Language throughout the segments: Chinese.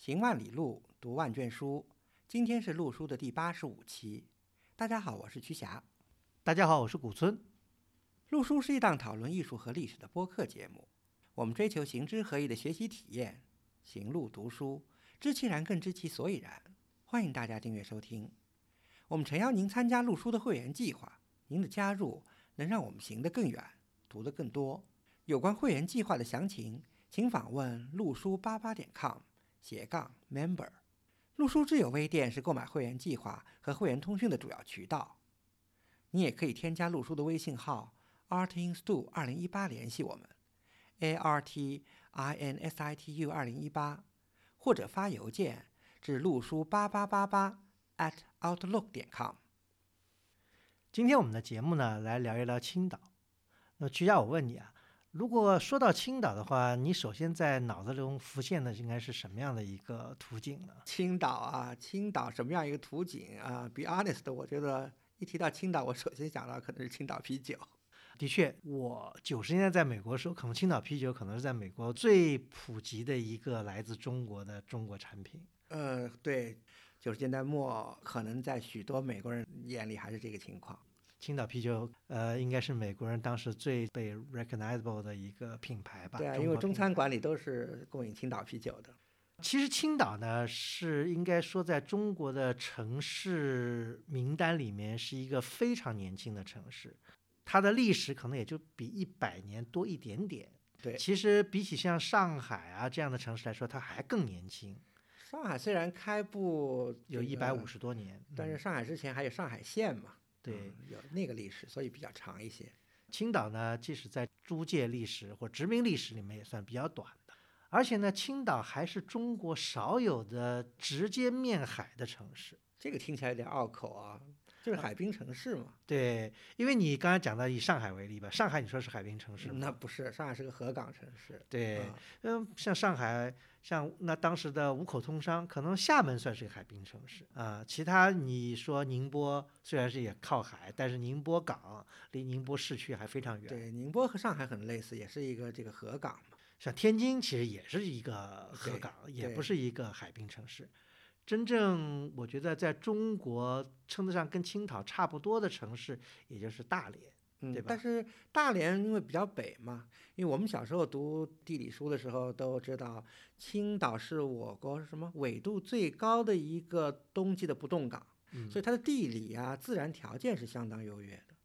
行万里路，读万卷书。今天是陆书的第八十五期。大家好，我是瞿霞。大家好，我是古村。陆书是一档讨论艺术和历史的播客节目。我们追求行知合一的学习体验，行路读书，知其然更知其所以然。欢迎大家订阅收听。我们诚邀您参加陆书的会员计划。您的加入能让我们行得更远，读得更多。有关会员计划的详情，请访问陆书八八点 com。斜杠 member，陆书之友微店是购买会员计划和会员通讯的主要渠道。你也可以添加陆书的微信号 artinstu 二零一八联系我们，a r t i n s i t u 二零一八，或者发邮件至陆书八八八八 at outlook 点 com。今天我们的节目呢，来聊一聊青岛。那曲佳，我问你啊。如果说到青岛的话，你首先在脑子中浮现的应该是什么样的一个图景呢？青岛啊，青岛什么样一个图景啊？Be honest，我觉得一提到青岛，我首先想到可能是青岛啤酒。的确，我九十年代在美国的时候，可能青岛啤酒可能是在美国最普及的一个来自中国的中国产品。呃，对，九十年代末，可能在许多美国人眼里还是这个情况。青岛啤酒，呃，应该是美国人当时最被 recognizable 的一个品牌吧？对啊，因为中餐馆里都是供应青岛啤酒的。其实青岛呢，是应该说在中国的城市名单里面是一个非常年轻的城市，它的历史可能也就比一百年多一点点。对，其实比起像上海啊这样的城市来说，它还更年轻。上海虽然开埠有一百五十多年，但是上海之前还有上海县嘛。对，有那个历史，所以比较长一些。青岛呢，即使在租界历史或殖民历史里面也算比较短的，而且呢，青岛还是中国少有的直接面海的城市。这个听起来有点拗口啊。就是海滨城市嘛，对，因为你刚才讲到以上海为例吧，上海你说是海滨城市，那不是，上海是个河港城市。对，嗯，像上海，像那当时的五口通商，可能厦门算是个海滨城市啊。其他你说宁波虽然是也靠海，但是宁波港离宁波市区还非常远。对，宁波和上海很类似，也是一个这个河港嘛。像天津其实也是一个河港，也不是一个海滨城市。真正我觉得在中国称得上跟青岛差不多的城市，也就是大连，对吧？但是大连因为比较北嘛，因为我们小时候读地理书的时候都知道，青岛是我国什么纬度最高的一个冬季的不冻港，所以它的地理啊自然条件是相当优越的，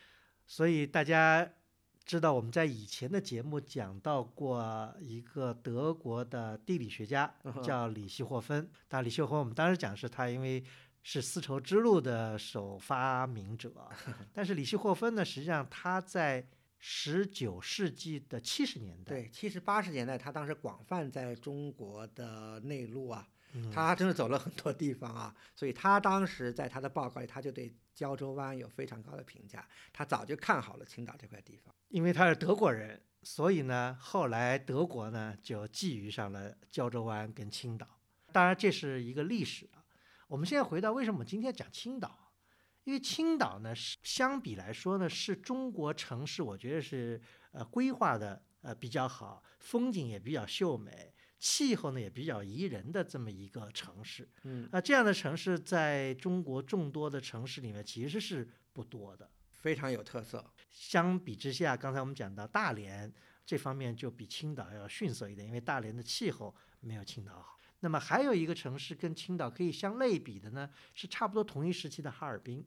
所以大家。知道我们在以前的节目讲到过一个德国的地理学家，叫李希霍芬。但李希霍芬我们当时讲是他因为是丝绸之路的首发明者，但是李希霍芬呢，实际上他在十九世纪的七十年代，对七十八十年代，他当时广泛在中国的内陆啊。他真的走了很多地方啊，所以他当时在他的报告里，他就对胶州湾有非常高的评价。他早就看好了青岛这块地方，因为他是德国人，所以呢，后来德国呢就觊觎上了胶州湾跟青岛。当然，这是一个历史啊。我们现在回到为什么我们今天讲青岛？因为青岛呢，是相比来说呢，是中国城市，我觉得是呃规划的呃比较好，风景也比较秀美。气候呢也比较宜人的这么一个城市，嗯，那这样的城市在中国众多的城市里面其实是不多的，非常有特色。相比之下，刚才我们讲到大连这方面就比青岛要逊色一点，因为大连的气候没有青岛好。那么还有一个城市跟青岛可以相类比的呢，是差不多同一时期的哈尔滨。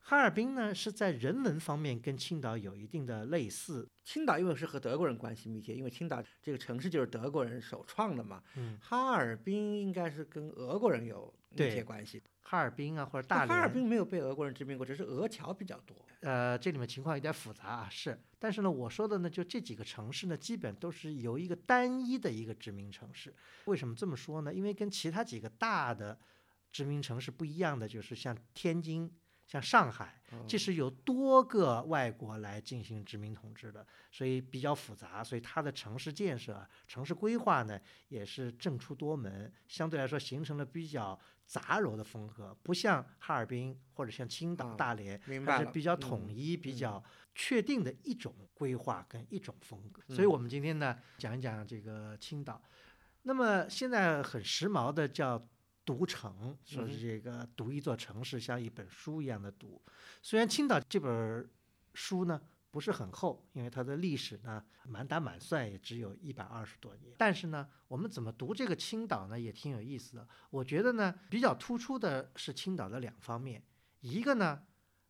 哈尔滨呢是在人文方面跟青岛有一定的类似。青岛因为是和德国人关系密切，因为青岛这个城市就是德国人首创的嘛。嗯，哈尔滨应该是跟俄国人有密切关系。哈尔滨啊，或者大连。哈尔滨没有被俄国人殖民过，只是俄侨比较多。呃，这里面情况有点复杂啊，是。但是呢，我说的呢，就这几个城市呢，基本都是由一个单一的一个殖民城市。为什么这么说呢？因为跟其他几个大的殖民城市不一样的，就是像天津。像上海，这是有多个外国来进行殖民统治的，所以比较复杂，所以它的城市建设、城市规划呢，也是政出多门，相对来说形成了比较杂糅的风格，不像哈尔滨或者像青岛、大连，它是比较统一、比较确定的一种规划跟一种风格。所以我们今天呢，讲一讲这个青岛。那么现在很时髦的叫读城，说是这个读一座城市像一本书一样的读。虽然青岛这本书呢不是很厚，因为它的历史呢满打满算也只有一百二十多年，但是呢，我们怎么读这个青岛呢也挺有意思的。我觉得呢比较突出的是青岛的两方面，一个呢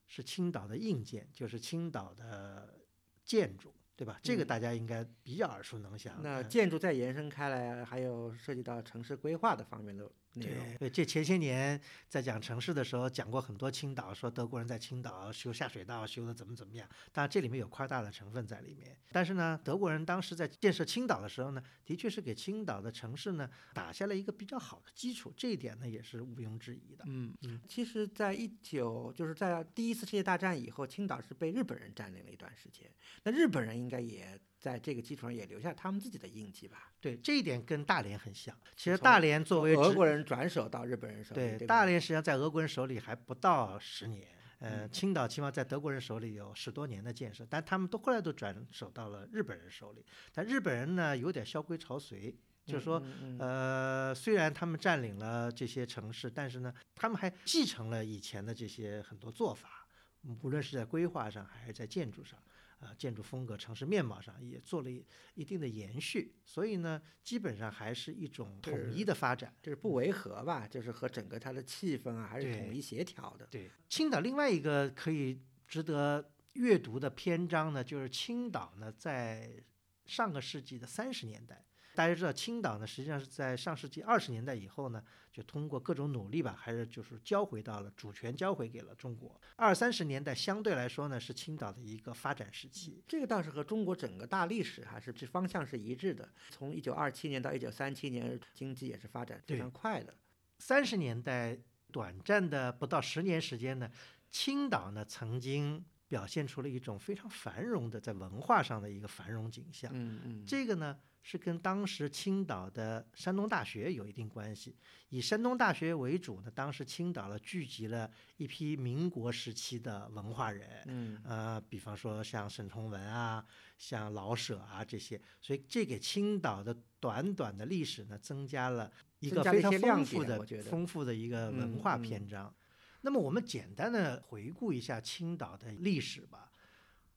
是青岛的硬件，就是青岛的建筑。对吧？这个嗯大家应该比较耳熟能详。那嗯建筑再延伸开来，还有涉及到城市规划的方面的内容。对，对，这前些年在讲城市的时候讲过很多青岛，说德国人在青岛修下水道修的怎么怎么样，当然这里面有夸大的成分在里面。但是呢，德国人当时在建设青岛的时候呢，的确是给青岛的城市呢打下了一个比较好的基础，这一点呢也是毋庸置疑的。嗯嗯，其实，在一九就是在第一次世界大战以后，青岛是被日本人占领了一段时间。那日本人应该也在这个基础上也留下他们自己的印记吧？对，这一点跟大连很像。其实大连作为殖俄国人转手到日本人手里，对，对大连实际上在俄国人手里还不到十年，呃，嗯青岛起码在德国人手里有十多年的建设，但他们都后来都转手到了日本人手里。但日本人呢，有点萧规曹随，就是说，呃，虽然他们占领了这些城市，但是呢，他们还继承了以前的这些很多做法，嗯无论是在规划上还是在建筑上。啊，建筑风格、城市面貌上也做了一一定的延续，所以呢，基本上还是一种统一的发展。就是不违和吧？就是和整个它的气氛啊，还是统一协调的。对，青岛另外一个可以值得阅读的篇章呢，就是青岛呢在上个世纪的三十年代，大家知道青岛呢实际上是在上世纪二十年代以后呢，就通过各种努力吧，还是就是交回到了主权交回给了中国。二三十年代相对来说呢是青岛的一个发展时期。这个倒是和中国整个大历史还是这方向是一致的。从一九二七年到一九三七年，经济也是发展非常快的。三十年代短暂的不到十年时间呢，青岛呢曾经表现出了一种非常繁荣的在文化上的一个繁荣景象。嗯嗯，这个呢是跟当时青岛的山东大学有一定关系。以山东大学为主呢，当时青岛呢聚集了一批民国时期的文化人，嗯呃，比方说像沈从文啊，像老舍啊这些，所以这给青岛的短短的历史呢增加了一个非常丰富的丰富的一个文化嗯嗯篇章。那么我们简单的回顾一下青岛的历史吧。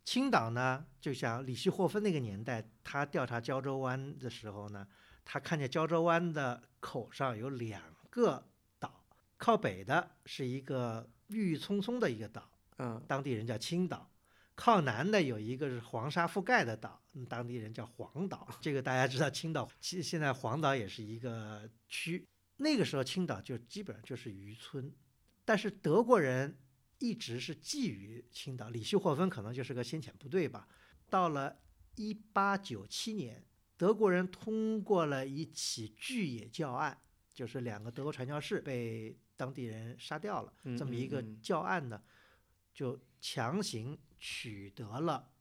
青岛呢，就像李希霍芬那个年代，他调查胶州湾的时候呢，他看见胶州湾的口上有两个岛，靠北的是一个郁郁葱葱的一个岛，嗯当地人叫青岛；靠南的有一个是黄沙覆盖的岛，嗯当地人叫黄岛。这个大家知道，青岛其实现在黄岛也是一个区。那个时候青岛就基本上就是渔村，但是德国人一直是觊觎青岛。李希霍芬可能就是个先遣部队吧。到了一八九七年，德国人通过了一起巨野教案，就是两个德国传教士被当地人杀掉了，嗯这么一个教案呢，就强行取得了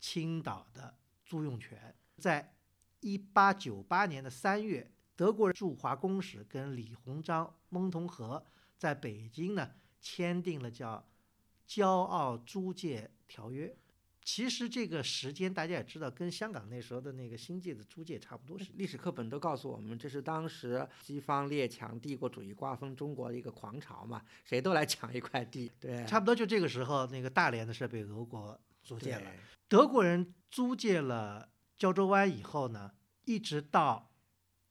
青岛的租用权。在一八九八年的三月，德国驻华公使跟李鸿章、翁同龢在北京呢签订了叫《骄傲租界条约》。其实这个时间大家也知道，跟香港那时候的那个新界的租界差不多是。历史课本都告诉我们，这是当时西方列强帝国主义瓜分中国的一个狂潮嘛，谁都来抢一块地。对，差不多就这个时候，那个大连的是被俄国租借了。德国人租借了胶州湾以后呢，一直到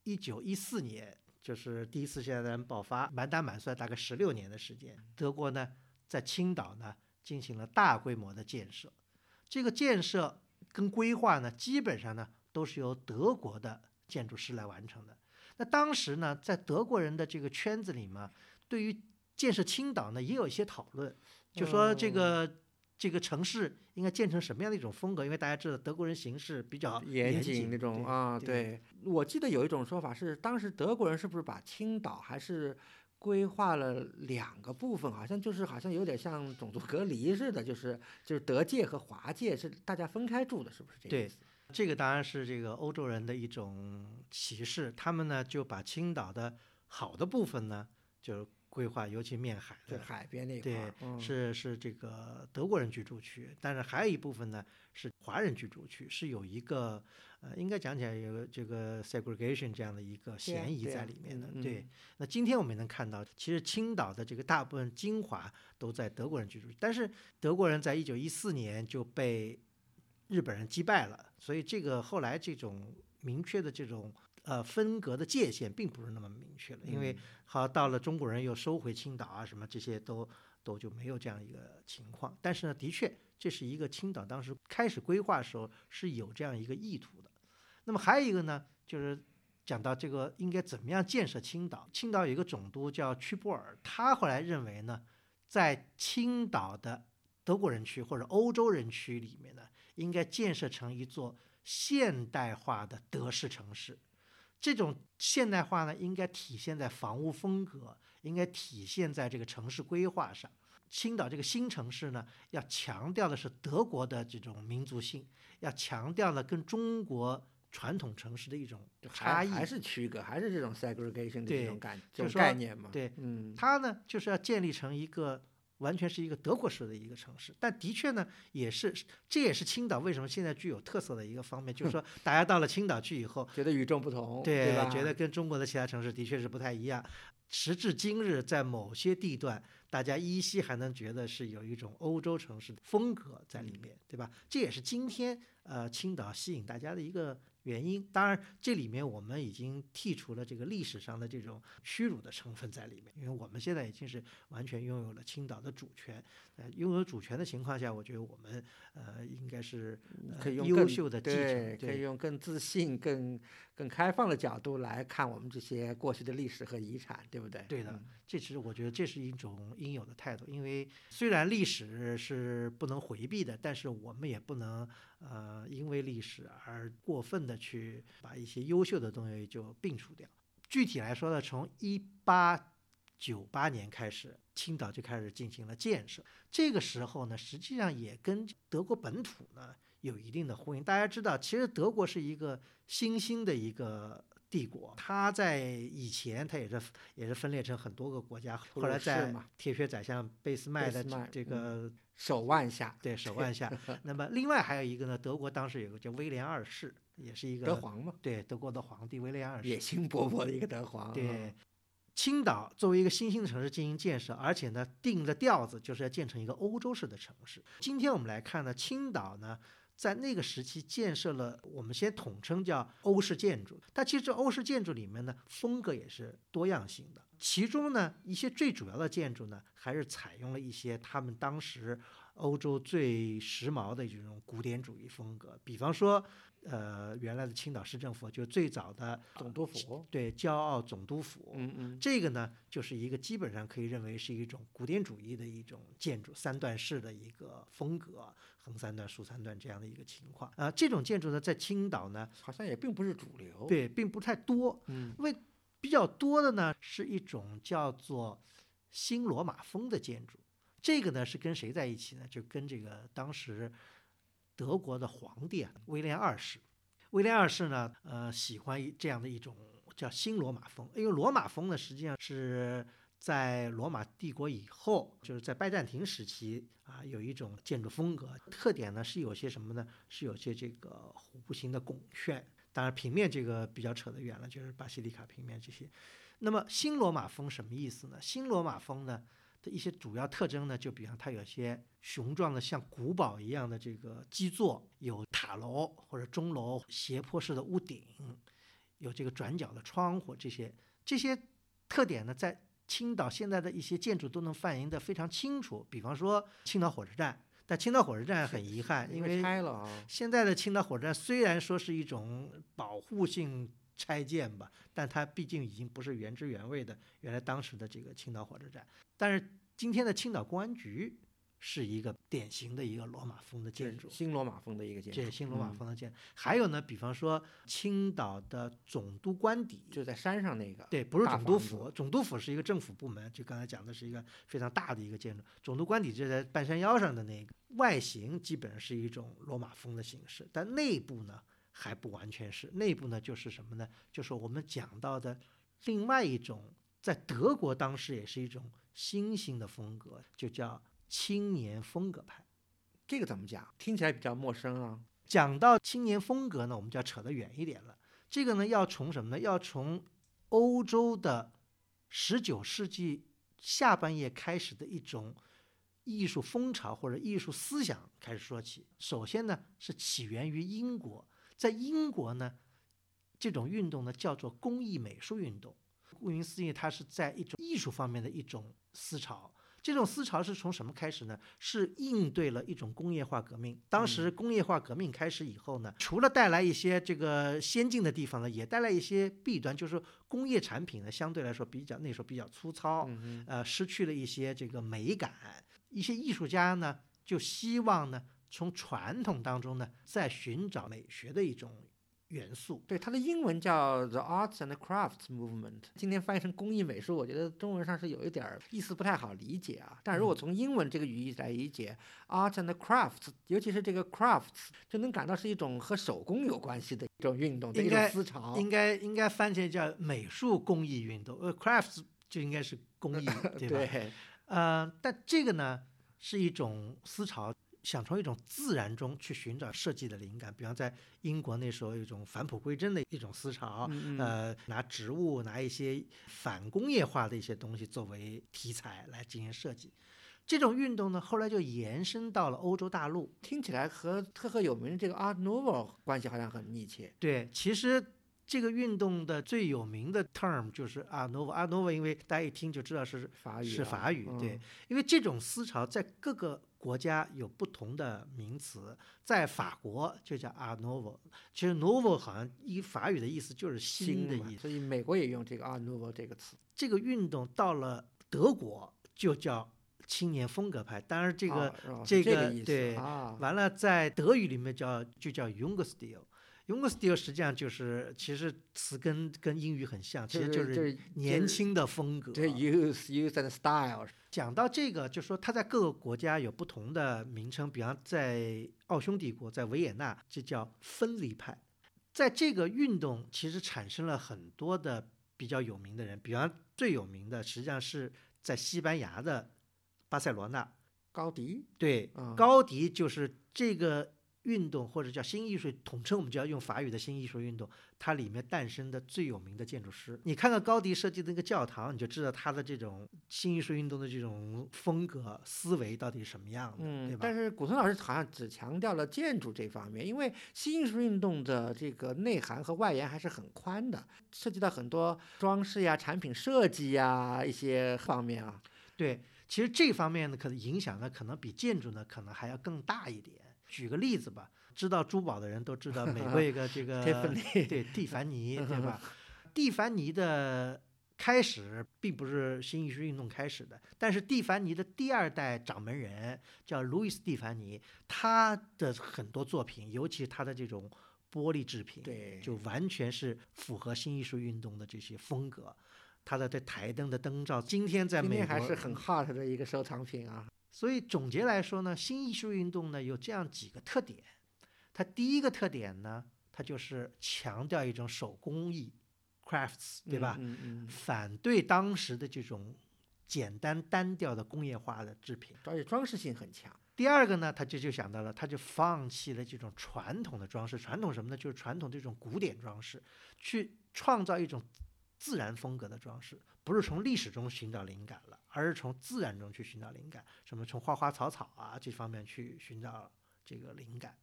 一九一四年，就是第一次世界大战爆发，满打满算大概十六年的时间，德国呢在青岛呢进行了大规模的建设。这个建设跟规划呢，基本上呢都是由德国的建筑师来完成的。那当时呢，在德国人的这个圈子里嘛，对于建设青岛呢，也有一些讨论，就说这个、这个城市应该建成什么样的一种风格？因为大家知道德国人行事比较严谨谨那种啊，对对，我记得有一种说法是，当时德国人是不是把青岛还是规划了两个部分，好像就是好像有点像种族隔离似的，就是就是德界和华界是大家分开住的，是不是这意思？这个当然是这个欧洲人的一种歧视，他们呢就把青岛的好的部分呢，就规划，尤其面海就的，海边那一块对是是这个德国人居住区，但是还有一部分呢是华人居住区，是有一个呃，应该讲起来有这个 segregation 这样的一个嫌疑在里面的。嗯对嗯，那今天我们也能看到，其实青岛的这个大部分精华都在德国人居住区，但是德国人在一九一四年就被日本人击败了，所以这个后来这种明确的这种。呃，分隔的界限并不是那么明确了，因为嗯好到了中国人又收回青岛啊，什么这些都都就没有这样一个情况。但是呢，的确这是一个青岛当时开始规划的时候是有这样一个意图的。那么还有一个呢，就是讲到这个应该怎么样建设青岛。青岛有一个总督叫屈布尔，他后来认为呢，在青岛的德国人区或者欧洲人区里面呢，应该建设成一座现代化的德式城市。这种现代化呢，应该体现在房屋风格，应该体现在这个城市规划上。青岛这个新城市呢，要强调的是德国的这种民族性，要强调的跟中国传统城市的一种差异。还还是区隔，还是这种 segregation 的这种感这种概念嘛。对嗯，它呢，就是要建立成一个完全是一个德国式的一个城市。但的确呢，也是这也是青岛为什么现在具有特色的一个方面，就是说大家到了青岛去以后，觉得与众不同，对，吧？觉得跟中国的其他城市的确是不太一样。时至今日，在某些地段，大家依稀还能觉得是有一种欧洲城市的风格在里面，对吧？这也是今天呃青岛吸引大家的一个原因。当然，这里面我们已经剔除了这个历史上的这种屈辱的成分在里面，因为我们现在已经是完全拥有了青岛的主权。呃，拥有主权的情况下，我觉得我们呃应该是、呃、可以用更秀的继对，承，可以用更自信、更更开放的角度来看我们这些过去的历史和遗产，对不对？对的嗯这其实我觉得这是一种应有的态度，因为虽然历史是不能回避的，但是我们也不能呃因为历史而过分的去把一些优秀的东西就摒除掉。具体来说呢，从一八九八年开始，青岛就开始进行了建设。这个时候呢，实际上也跟德国本土呢有一定的呼应。大家知道，其实德国是一个新兴的一个帝国，它在以前它也是也是分裂成很多个国家，后来在铁血宰相俾斯麦的这个手腕下，对手腕下。那么另外还有一个呢，德国当时有个叫威廉二世，也是一个德皇嘛，对德国的皇帝威廉二世野。心勃勃的一个德皇。啊对，青岛作为一个新兴的城市进行建设，而且呢定的调子就是要建成一个欧洲式的城市。今天我们来看呢，青岛呢在那个时期建设了，我们先统称叫欧式建筑。但其实欧式建筑里面呢，风格也是多样性的。其中呢，一些最主要的建筑呢，还是采用了一些他们当时欧洲最时髦的这种古典主义风格，比方说，呃，原来的青岛市政府就最早的总督府，对骄傲总督府，嗯嗯，这个呢，就是一个基本上可以认为是一种古典主义的一种建筑，三段式的一个风格，横三段、竖三段这样的一个情况。啊、这种建筑呢，在青岛呢，好像也并不是主流。，对，并不太多。嗯，因为比较多的呢，是一种叫做新罗马风的建筑。这个呢是跟谁在一起呢？就跟这个当时德国的皇帝啊，威廉二世。威廉二世呢，呃，喜欢这样的一种叫新罗马风，因为罗马风呢，实际上是在罗马帝国以后，就是在拜占庭时期啊，有一种建筑风格特点呢，是有些什么呢？是有些这个弧形的拱券。当然，平面这个比较扯得远了，就是巴西利卡平面这些。那么新罗马风什么意思呢？新罗马风呢的一些主要特征呢，就比方它有些雄壮的像古堡一样的这个基座，有塔楼或者钟楼，斜坡式的屋顶，有这个转角的窗户，这些这些特点呢，在青岛现在的一些建筑都能反映的非常清楚。比方说青岛火车站，但青岛火车站很遗憾，因为拆了啊。现在的青岛火车站虽然说是一种保护性拆建吧，但它毕竟已经不是原汁原味的原来当时的这个青岛火车站。但是今天的青岛公安局是一个典型的一个罗马风的建筑，新罗马风的一个建筑，这新罗马嗯风的建筑。还有呢，比方说青岛的总督官邸，就在山上那个。对，不是总督府，总督府是一个政府部门，就刚才讲的是一个非常大的一个建筑。总督官邸就在半山腰上的那个，外形基本上是一种罗马风的形式，但内部呢还不完全是。内部呢就是什么呢？就是我们讲到的另外一种在德国当时也是一种新兴的风格，就叫青年风格派。这个怎么讲？听起来比较陌生啊。讲到青年风格呢，我们就要扯得远一点了。这个呢，要从什么呢？要从欧洲的十九世纪下半叶开始的一种艺术风潮或者艺术思想开始说起。首先呢，是起源于英国，在英国呢，这种运动呢叫做工艺美术运动。顾名思义，它是在一种艺术方面的一种思潮。这种思潮是从什么开始呢？是应对了一种工业化革命。当时工业化革命开始以后呢，除了带来一些这个先进的地方呢，也带来一些弊端，就是工业产品呢相对来说比较那时候比较粗糙，呃，失去了一些这个美感。一些艺术家呢就希望呢从传统当中呢再寻找美学的一种。元素对它的英文叫 The Arts and Crafts Movement，今天翻译成工艺美术，我觉得中文上是有一点意思不太好理解啊。但如果从英文这个语义来理解，Arts and Crafts，尤其是这个 Crafts，就能感到是一种和手工有关系的一种运动的一种思潮。应该应该翻译叫美术工艺运动，呃，Crafts 就应该是工艺，对吧？对。呃，但这个呢是一种思潮。想从一种自然中去寻找设计的灵感，比方在英国那时候有一种返璞归真的一种思潮，呃，拿植物、拿一些反工业化的一些东西作为题材来进行设计。这种运动呢，后来就延伸到了欧洲大陆，听起来和赫赫有名的这个 Art Nouveau 关系好像很密切。对，其实这个运动的最有名的 term 就是 Art Nouveau。Art Nouveau 因为大家一听就知道是法语，是法语。对，因为这种思潮在各个国家有不同的名词，在法国就叫 Art Nouveau，其实 Nouveau 好像以法语的意思就是新的意思，所以美国也用这个 Art Nouveau 这个词。这个运动到了德国就叫青年风格派，当然这个这个对，完了在德语里面叫就叫 Junge Stil。Young Style 实际上就是，其实词根跟英语很像，其实就是年轻的风格。对，Youth, Youth and Style。讲到这个，就说它在各个国家有不同的名称，比方在奥匈帝国，在维也纳，这叫分离派。在这个运动其实产生了很多的比较有名的人，比方最有名的实际上是在西班牙的巴塞罗那，高迪。对，高迪就是这个。运动或者叫新艺术，统称我们就要用法语的新艺术运动，它里面诞生的最有名的建筑师，你看看高迪设计的那个教堂，你就知道他的这种新艺术运动的这种风格思维到底是什么样的，嗯，对吧？但是古村老师好像只强调了建筑这方面，因为新艺术运动的这个内涵和外延还是很宽的，涉及到很多装饰呀、产品设计呀一些方面啊。对，其实这方面呢，可能影响呢，可能比建筑呢，可能还要更大一点。举个例子吧，知道珠宝的人都知道美 国一个这个 对蒂凡尼，对吧？蒂凡尼的开始并不是新艺术运动开始的，但是蒂凡尼的第二代掌门人叫路易斯·蒂凡尼，他的很多作品，尤其他的这种玻璃制品，对，就完全是符合新艺术运动的这些风格。他的这台灯的灯罩，今天在美国还是很 hot 的一个收藏品啊。所以总结来说呢，新艺术运动呢有这样几个特点。它第一个特点呢，它就是强调一种手工艺，crafts，对吧？嗯嗯。反对当时的这种简单单调的工业化的制品，而且装饰性很强。第二个呢，他就就想到了，他就放弃了这种传统的装饰，传统什么呢？就是传统这种古典装饰，去创造一种自然风格的装饰。不是从历史中寻找灵感了，而是从自然中去寻找灵感，什么从花花草草啊这方面去寻找这个灵感。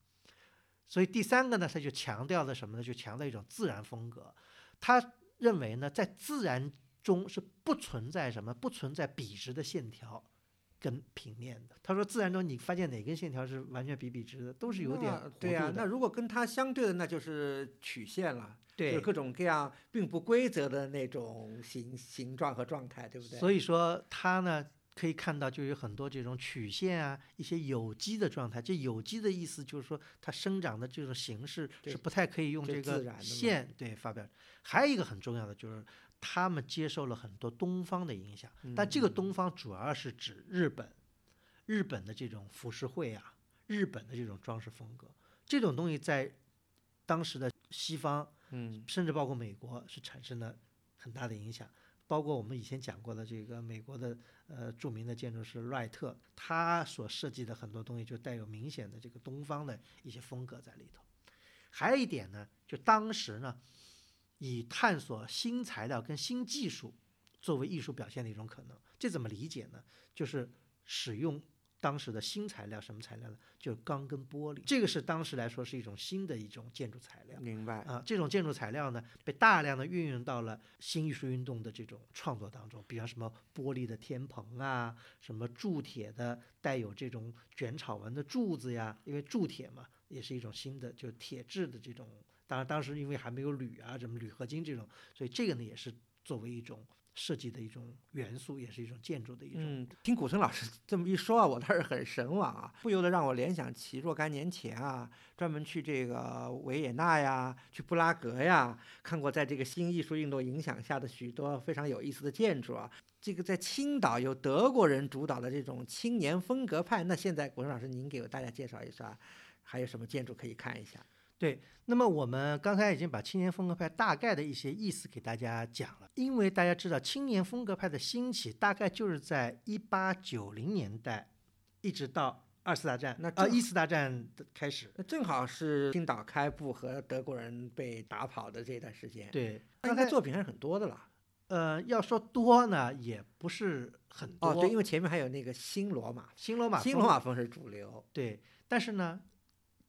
所以第三个呢，他就强调的什么呢？就强调一种自然风格。他认为呢，在自然中是不存在什么，不存在笔直的线条跟平面的。他说，自然中你发现哪根线条是完全笔笔直的，都是有点对啊。那如果跟它相对的，那就是曲线了。对，各种各样并不规则的那种形形状和状态，对不对？所以说它呢，可以看到就有很多这种曲线啊，一些有机的状态。这有机的意思就是说，它生长的这种形式是不太可以用这个线对发表。还有一个很重要的就是，他们接受了很多东方的影响，但这个东方主要是指日本，日本的这种浮世绘啊，日本的这种装饰风格，这种东西在当时的西方。嗯，甚至包括美国是产生了很大的影响，包括我们以前讲过的这个美国的呃著名的建筑师赖特，他所设计的很多东西就带有明显的这个东方的一些风格在里头。还有一点呢，就当时呢，以探索新材料跟新技术作为艺术表现的一种可能。这怎么理解呢？就是使用当时的新材料，什么材料呢？就是钢跟玻璃，这个是当时来说是一种新的一种建筑材料。明白。啊，这种建筑材料呢，被大量的运用到了新艺术运动的这种创作当中，比方什么玻璃的天棚啊，什么铸铁的带有这种卷草纹的柱子呀，因为铸铁嘛，也是一种新的，就是铁质的这种。当然，当时因为还没有铝啊，什么铝合金这种，所以这个呢也是作为一种。设计的一种元素，也是一种建筑的一种。嗯，听古村老师 这么一说啊，我倒是很神往啊，不由得让我联想起若干年前啊，专门去这个维也纳呀，去布拉格呀，看过在这个新艺术运动影响下的许多非常有意思的建筑啊。这个在青岛有德国人主导的这种青年风格派，那现在古村老师您给大家介绍一下，还有什么建筑可以看一下？对，那么我们刚才已经把青年风格派大概的一些意思给大家讲了，因为大家知道青年风格派的兴起大概就是在一八九零年代，一直到二次大战，那啊一次大战的开始，那正好是青岛开埠和德国人被打跑的这段时间。对，刚才作品还是很多的了。呃，要说多呢，也不是很多。哦，对，因为前面还有那个新罗马，新罗马，新罗马风是主流。对，但是呢。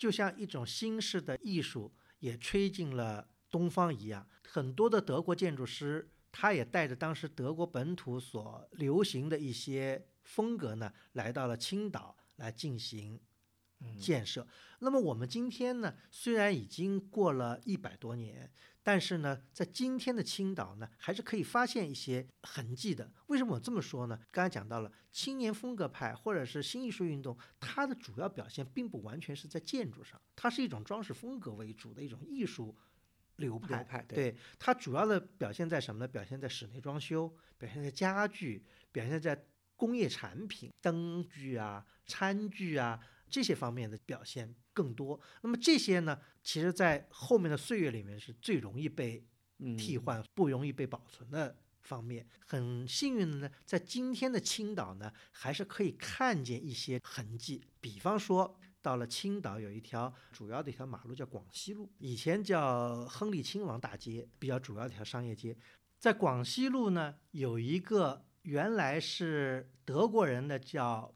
就像一种新式的艺术也吹进了东方一样，很多的德国建筑师，他也带着当时德国本土所流行的一些风格呢，来到了青岛来进行建设。那么我们今天呢，虽然已经过了一百多年。但是呢，在今天的青岛呢，还是可以发现一些痕迹的。为什么我这么说呢？刚才讲到了青年风格派或者是新艺术运动，它的主要表现并不完全是在建筑上，它是一种装饰风格为主的一种艺术流派。对它主要的表现在什么呢？表现在室内装修，表现在家具，表现在工业产品、灯具啊、餐具啊。这些方面的表现更多，那么这些呢，其实在后面的岁月里面是最容易被替换、不容易被保存的方面。很幸运的呢，在今天的青岛呢，还是可以看见一些痕迹。比方说，到了青岛有一条主要的一条马路叫广西路，以前叫亨利亲王大街，比较主要的一条商业街。在广西路呢，有一个原来是德国人的叫。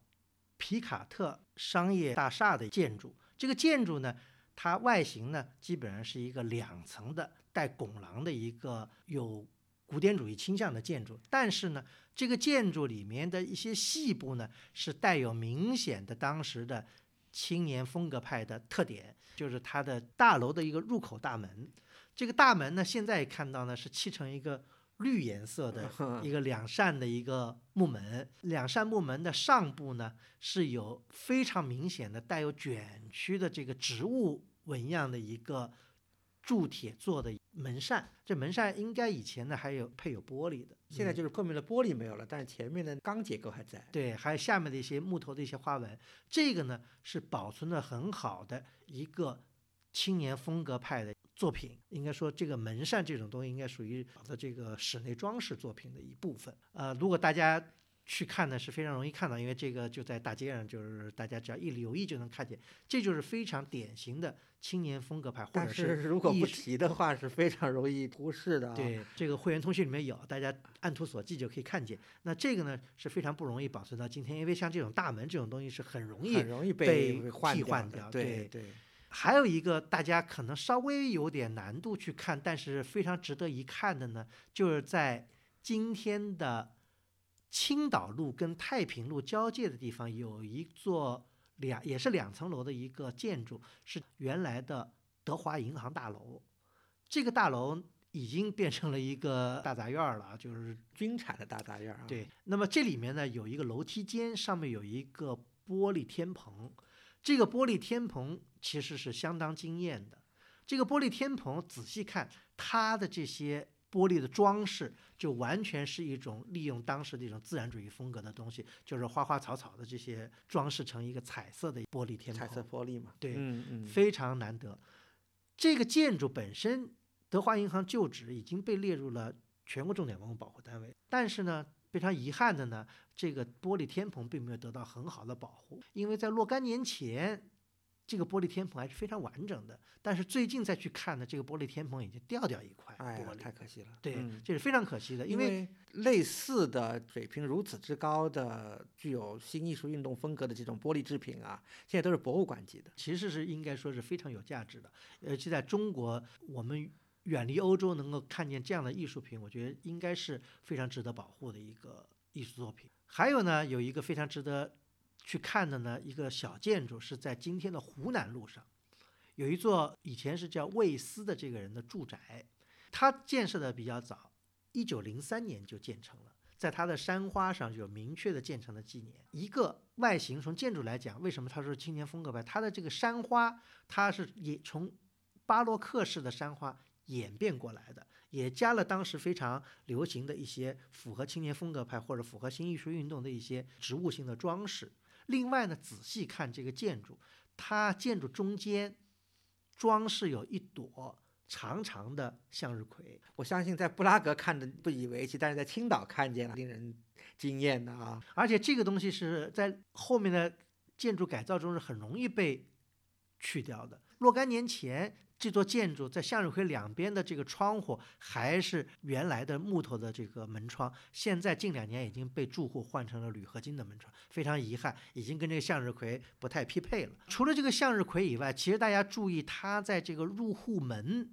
皮卡特商业大厦的建筑，这个建筑呢，它外形呢，基本上是一个两层的带拱廊的一个有古典主义倾向的建筑。但是呢，这个建筑里面的一些细部呢，是带有明显的当时的青年风格派的特点，就是它的大楼的一个入口大门。这个大门呢，现在看到呢，是砌成一个。绿颜色的 一个两扇的一个木门，两扇木门的上部呢是有非常明显的带有卷曲的这个植物纹样的一个铸铁做的门扇。这门扇应该以前呢还有配有玻璃的，现在就是后面的玻璃没有了，但是前面的钢结构还在。对，还有下面的一些木头的一些花纹，这个呢是保存的很好的一个青年风格派的。作品应该说，这个门扇这种东西应该属于的这个室内装饰作品的一部分。呃，如果大家去看呢，是非常容易看到，因为这个就在大街上，就是大家只要一留意就能看见。这就是非常典型的青年风格派，或者是如果不提的话，是非常容易忽视的。啊对，这个会员通讯里面有，大家按图索骥就可以看见。那这个呢是非常不容易保存到今天，因为像这种大门这种东西是很容易很容易被替换掉。对对。还有一个大家可能稍微有点难度去看，但是非常值得一看的呢，就是在今天的青岛路跟太平路交界的地方，有一座两也是两层楼的一个建筑，是原来的德华银行大楼。这个大楼已经变成了一个大杂院了，就是军产的大杂院啊。对，那么这里面呢有一个楼梯间，上面有一个玻璃天棚。这个玻璃天棚其实是相当惊艳的。这个玻璃天棚仔细看，它的这些玻璃的装饰，就完全是一种利用当时的一种自然主义风格的东西，就是花花草草的这些装饰成一个彩色的玻璃天棚。彩色玻璃嘛，对，嗯嗯，非常难得。这个建筑本身，德华银行旧址已经被列入了全国重点文物保护单位。但是呢，非常遗憾的呢，这个玻璃天棚并没有得到很好的保护，因为在若干年前。这个玻璃天棚还是非常完整的，但是最近再去看呢，这个玻璃天棚已经掉掉一块玻璃，太可惜了。对，嗯这是非常可惜的，因为类似的水平如此之高的、具有新艺术运动风格的这种玻璃制品啊，现在都是博物馆级的。其实是应该说是非常有价值的。尤其在中国，我们远离欧洲能够看见这样的艺术品，我觉得应该是非常值得保护的一个艺术作品。还有呢，有一个非常值得。去看的呢，一个小建筑是在今天的湖南路上，有一座以前是叫魏斯的这个人的住宅，他建设的比较早，一九零三年就建成了，在他的山花上有明确的建成的纪念。一个外形从建筑来讲，为什么他说青年风格派？它的这个山花，它是也从巴洛克式的山花演变过来的，也加了当时非常流行的一些符合青年风格派或者符合新艺术运动的一些植物性的装饰。另外呢，仔细看这个建筑，它建筑中间装饰有一朵长长的向日葵。我相信在布拉格看的不以为奇，但是在青岛看见了，令人惊艳的啊！而且这个东西是在后面的建筑改造中是很容易被去掉的。若干年前。这座建筑在向日葵两边的这个窗户还是原来的木头的这个门窗，现在近两年已经被住户换成了铝合金的门窗，非常遗憾，已经跟这个向日葵不太匹配了。除了这个向日葵以外，其实大家注意，它在这个入户门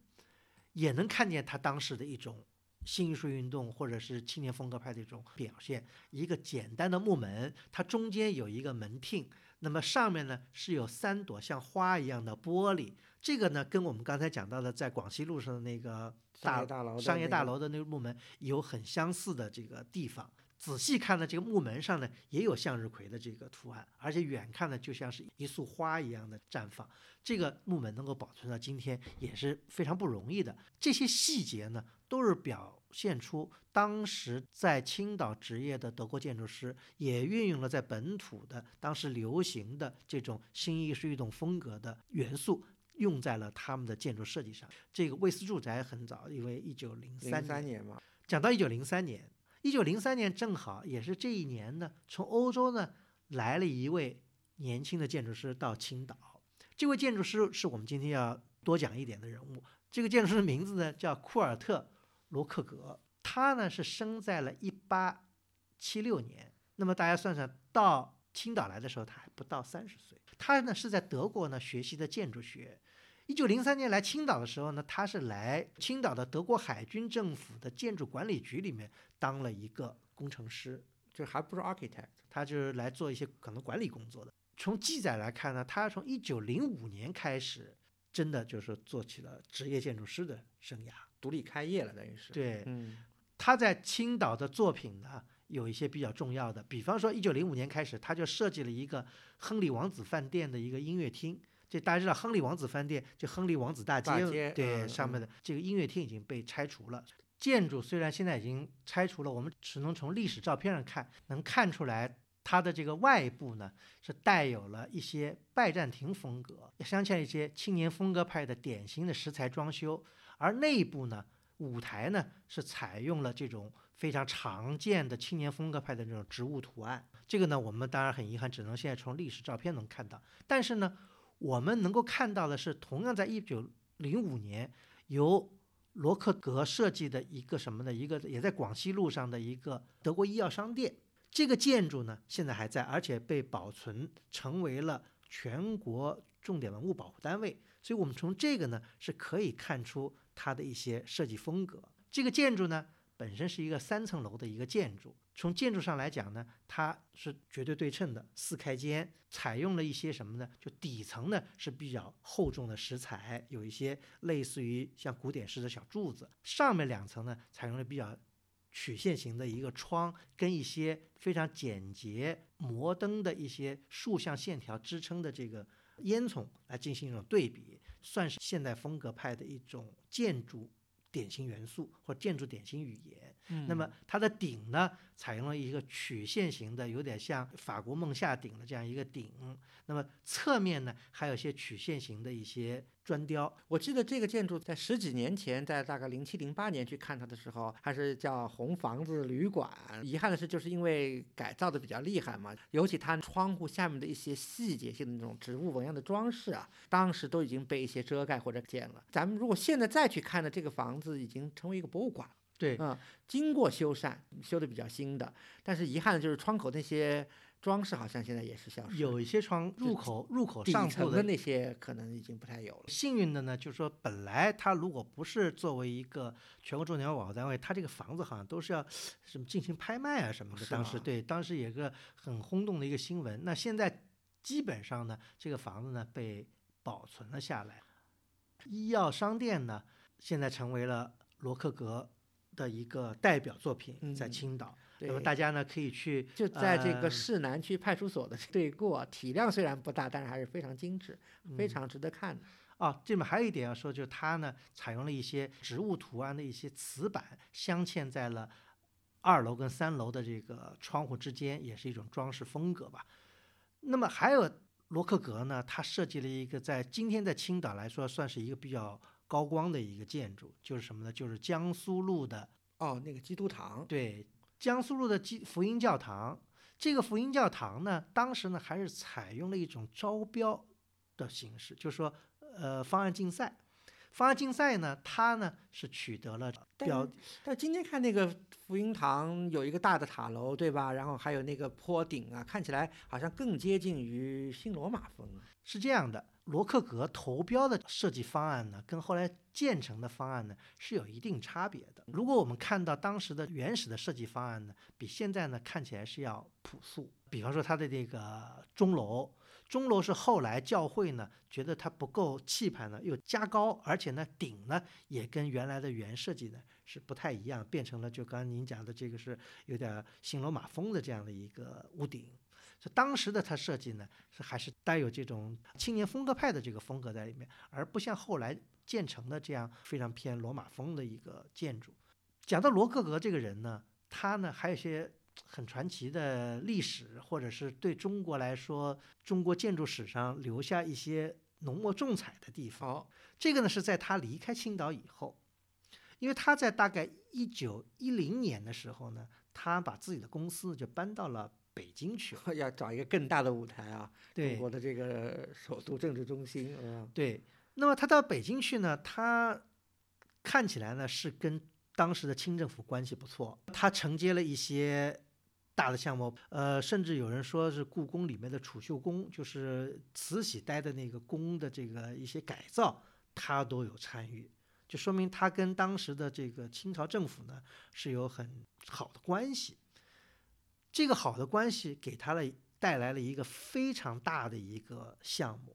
也能看见它当时的一种新艺术运动或者是青年风格派的一种表现。一个简单的木门，它中间有一个门厅，那么上面呢是有三朵像花一样的玻璃。这个呢，跟我们刚才讲到的在广西路上的那个大商业大楼的那个木门有很相似的这个地方。仔细看呢，这个木门上呢也有向日葵的这个图案，而且远看呢就像是一束花一样的绽放。这个木门能够保存到今天也是非常不容易的。这些细节呢，都是表现出当时在青岛职业的德国建筑师也运用了在本土的当时流行的这种新艺术运动风格的元素。用在了他们的建筑设计上。这个魏斯住宅很早，因为一九零三年嘛。讲到一九零三年，一九零三年正好也是这一年呢，从欧洲呢来了一位年轻的建筑师到青岛。这位建筑师是我们今天要多讲一点的人物。这个建筑师的名字呢叫库尔特·罗克格，他呢是生在了一八七六年。那么大家算算，到青岛来的时候他还不到三十岁。他呢是在德国呢学习的建筑学。一九零三年来青岛的时候呢，他是来青岛的德国海军政府的建筑管理局里面当了一个工程师，就还不是 architect，他就是来做一些可能管理工作的。从记载来看呢，他从一九零五年开始，真的就是做起了职业建筑师的生涯，独立开业了，等于是。对，嗯，他在青岛的作品呢。有一些比较重要的，比方说，一九零五年开始，他就设计了一个亨利王子饭店的一个音乐厅。这大家知道，亨利王子饭店就亨利王子大街，对，上面的这个音乐厅已经被拆除了。建筑虽然现在已经拆除了，我们只能从历史照片上看，能看出来它的这个外部呢是带有了一些拜占庭风格，也镶嵌一些青年风格派的典型的石材装修，而内部呢，舞台呢是采用了这种。非常常见的青年风格派的这种植物图案，这个呢，我们当然很遗憾，只能现在从历史照片能看到。但是呢，我们能够看到的是，同样在一九零五年由罗克格设计的一个什么呢？一个也在广西路上的一个德国医药商店。这个建筑呢，现在还在，而且被保存，成为了全国重点文物保护单位。所以我们从这个呢，是可以看出它的一些设计风格。这个建筑呢。本身是一个三层楼的一个建筑，从建筑上来讲呢，它是绝对对称的四开间，采用了一些什么呢？就底层呢是比较厚重的石材，有一些类似于像古典式的小柱子，上面两层呢采用了比较曲线型的一个窗，跟一些非常简洁摩登的一些竖向线条支撑的这个烟囱来进行一种对比，算是现代风格派的一种建筑。典型元素或建筑典型语言，那么它的顶呢，采用了一个曲线型的，有点像法国梦夏顶的这样一个顶。那么侧面呢，还有一些曲线型的一些砖雕。我记得这个建筑在十几年前，在大概零七零八年去看它的时候，还是叫红房子旅馆。遗憾的是，就是因为改造的比较厉害嘛，尤其它窗户下面的一些细节性的那种植物纹样的装饰啊，当时都已经被一些遮盖或者建了。咱们如果现在再去看呢，这个房子已经成为一个博物馆了。对，嗯，经过修缮，修的比较新的，但是遗憾的就是窗口那些装饰好像现在也是消失了。有一些窗入口入口底上部的层的那些可能已经不太有了。幸运的呢，就是说本来它如果不是作为一个全国重点保护单位，它这个房子好像都是要什么进行拍卖啊什么的。当时对，当时有个很轰动的一个新闻。那现在基本上呢，这个房子呢被保存了下来。医药商店呢，现在成为了罗克格的一个代表作品，在嗯青岛。对那么大家呢可以去就在这个呃市南区派出所的对过，体量虽然不大，但是还是非常精致，非常值得看的。哦，这里面还有一点要说，就是它呢采用了一些植物图案的一些瓷板，镶嵌在了二楼跟三楼的这个窗户之间，也是一种装饰风格吧。那么还有罗克格呢，他设计了一个在今天在青岛来说算是一个比较高光的一个建筑，就是什么呢？就是江苏路的哦，那个基督堂，对，江苏路的基福音教堂，这个福音教堂呢，当时呢还是采用了一种招标的形式，就是说，呃，方案竞赛。方案竞赛呢，它呢是取得了但标，但今天看那个福音堂有一个大的塔楼，对吧？然后还有那个坡顶啊，看起来好像更接近于新罗马风。是这样的，罗克格投标的设计方案呢，跟后来建成的方案呢是有一定差别的。如果我们看到当时的原始的设计方案呢，比现在呢看起来是要朴素。比方说它的这个钟楼，钟楼是后来教会呢觉得它不够气派呢，又加高，而且呢顶呢也跟原来的原设计呢是不太一样，变成了就刚刚您讲的这个是有点新罗马风的这样的一个屋顶。所以当时的他设计呢，是还是带有这种青年风格派的这个风格在里面，而不像后来建成的这样非常偏罗马风的一个建筑。讲到罗克格这个人呢，他呢还有一些很传奇的历史，或者是对中国来说，中国建筑史上留下一些浓墨重彩的地方。哦，这个呢是在他离开青岛以后，因为他在大概一九一零年的时候呢，他把自己的公司就搬到了北京去。要找一个更大的舞台啊，中国的这个首都政治中心，嗯，对，那么他到北京去呢，他看起来呢是跟当时的清政府关系不错，他承接了一些大的项目，呃，甚至有人说是故宫里面的储秀宫，就是慈禧待的那个宫的这个一些改造，他都有参与，就说明他跟当时的这个清朝政府呢是有很好的关系。这个好的关系给他了带来了一个非常大的一个项目。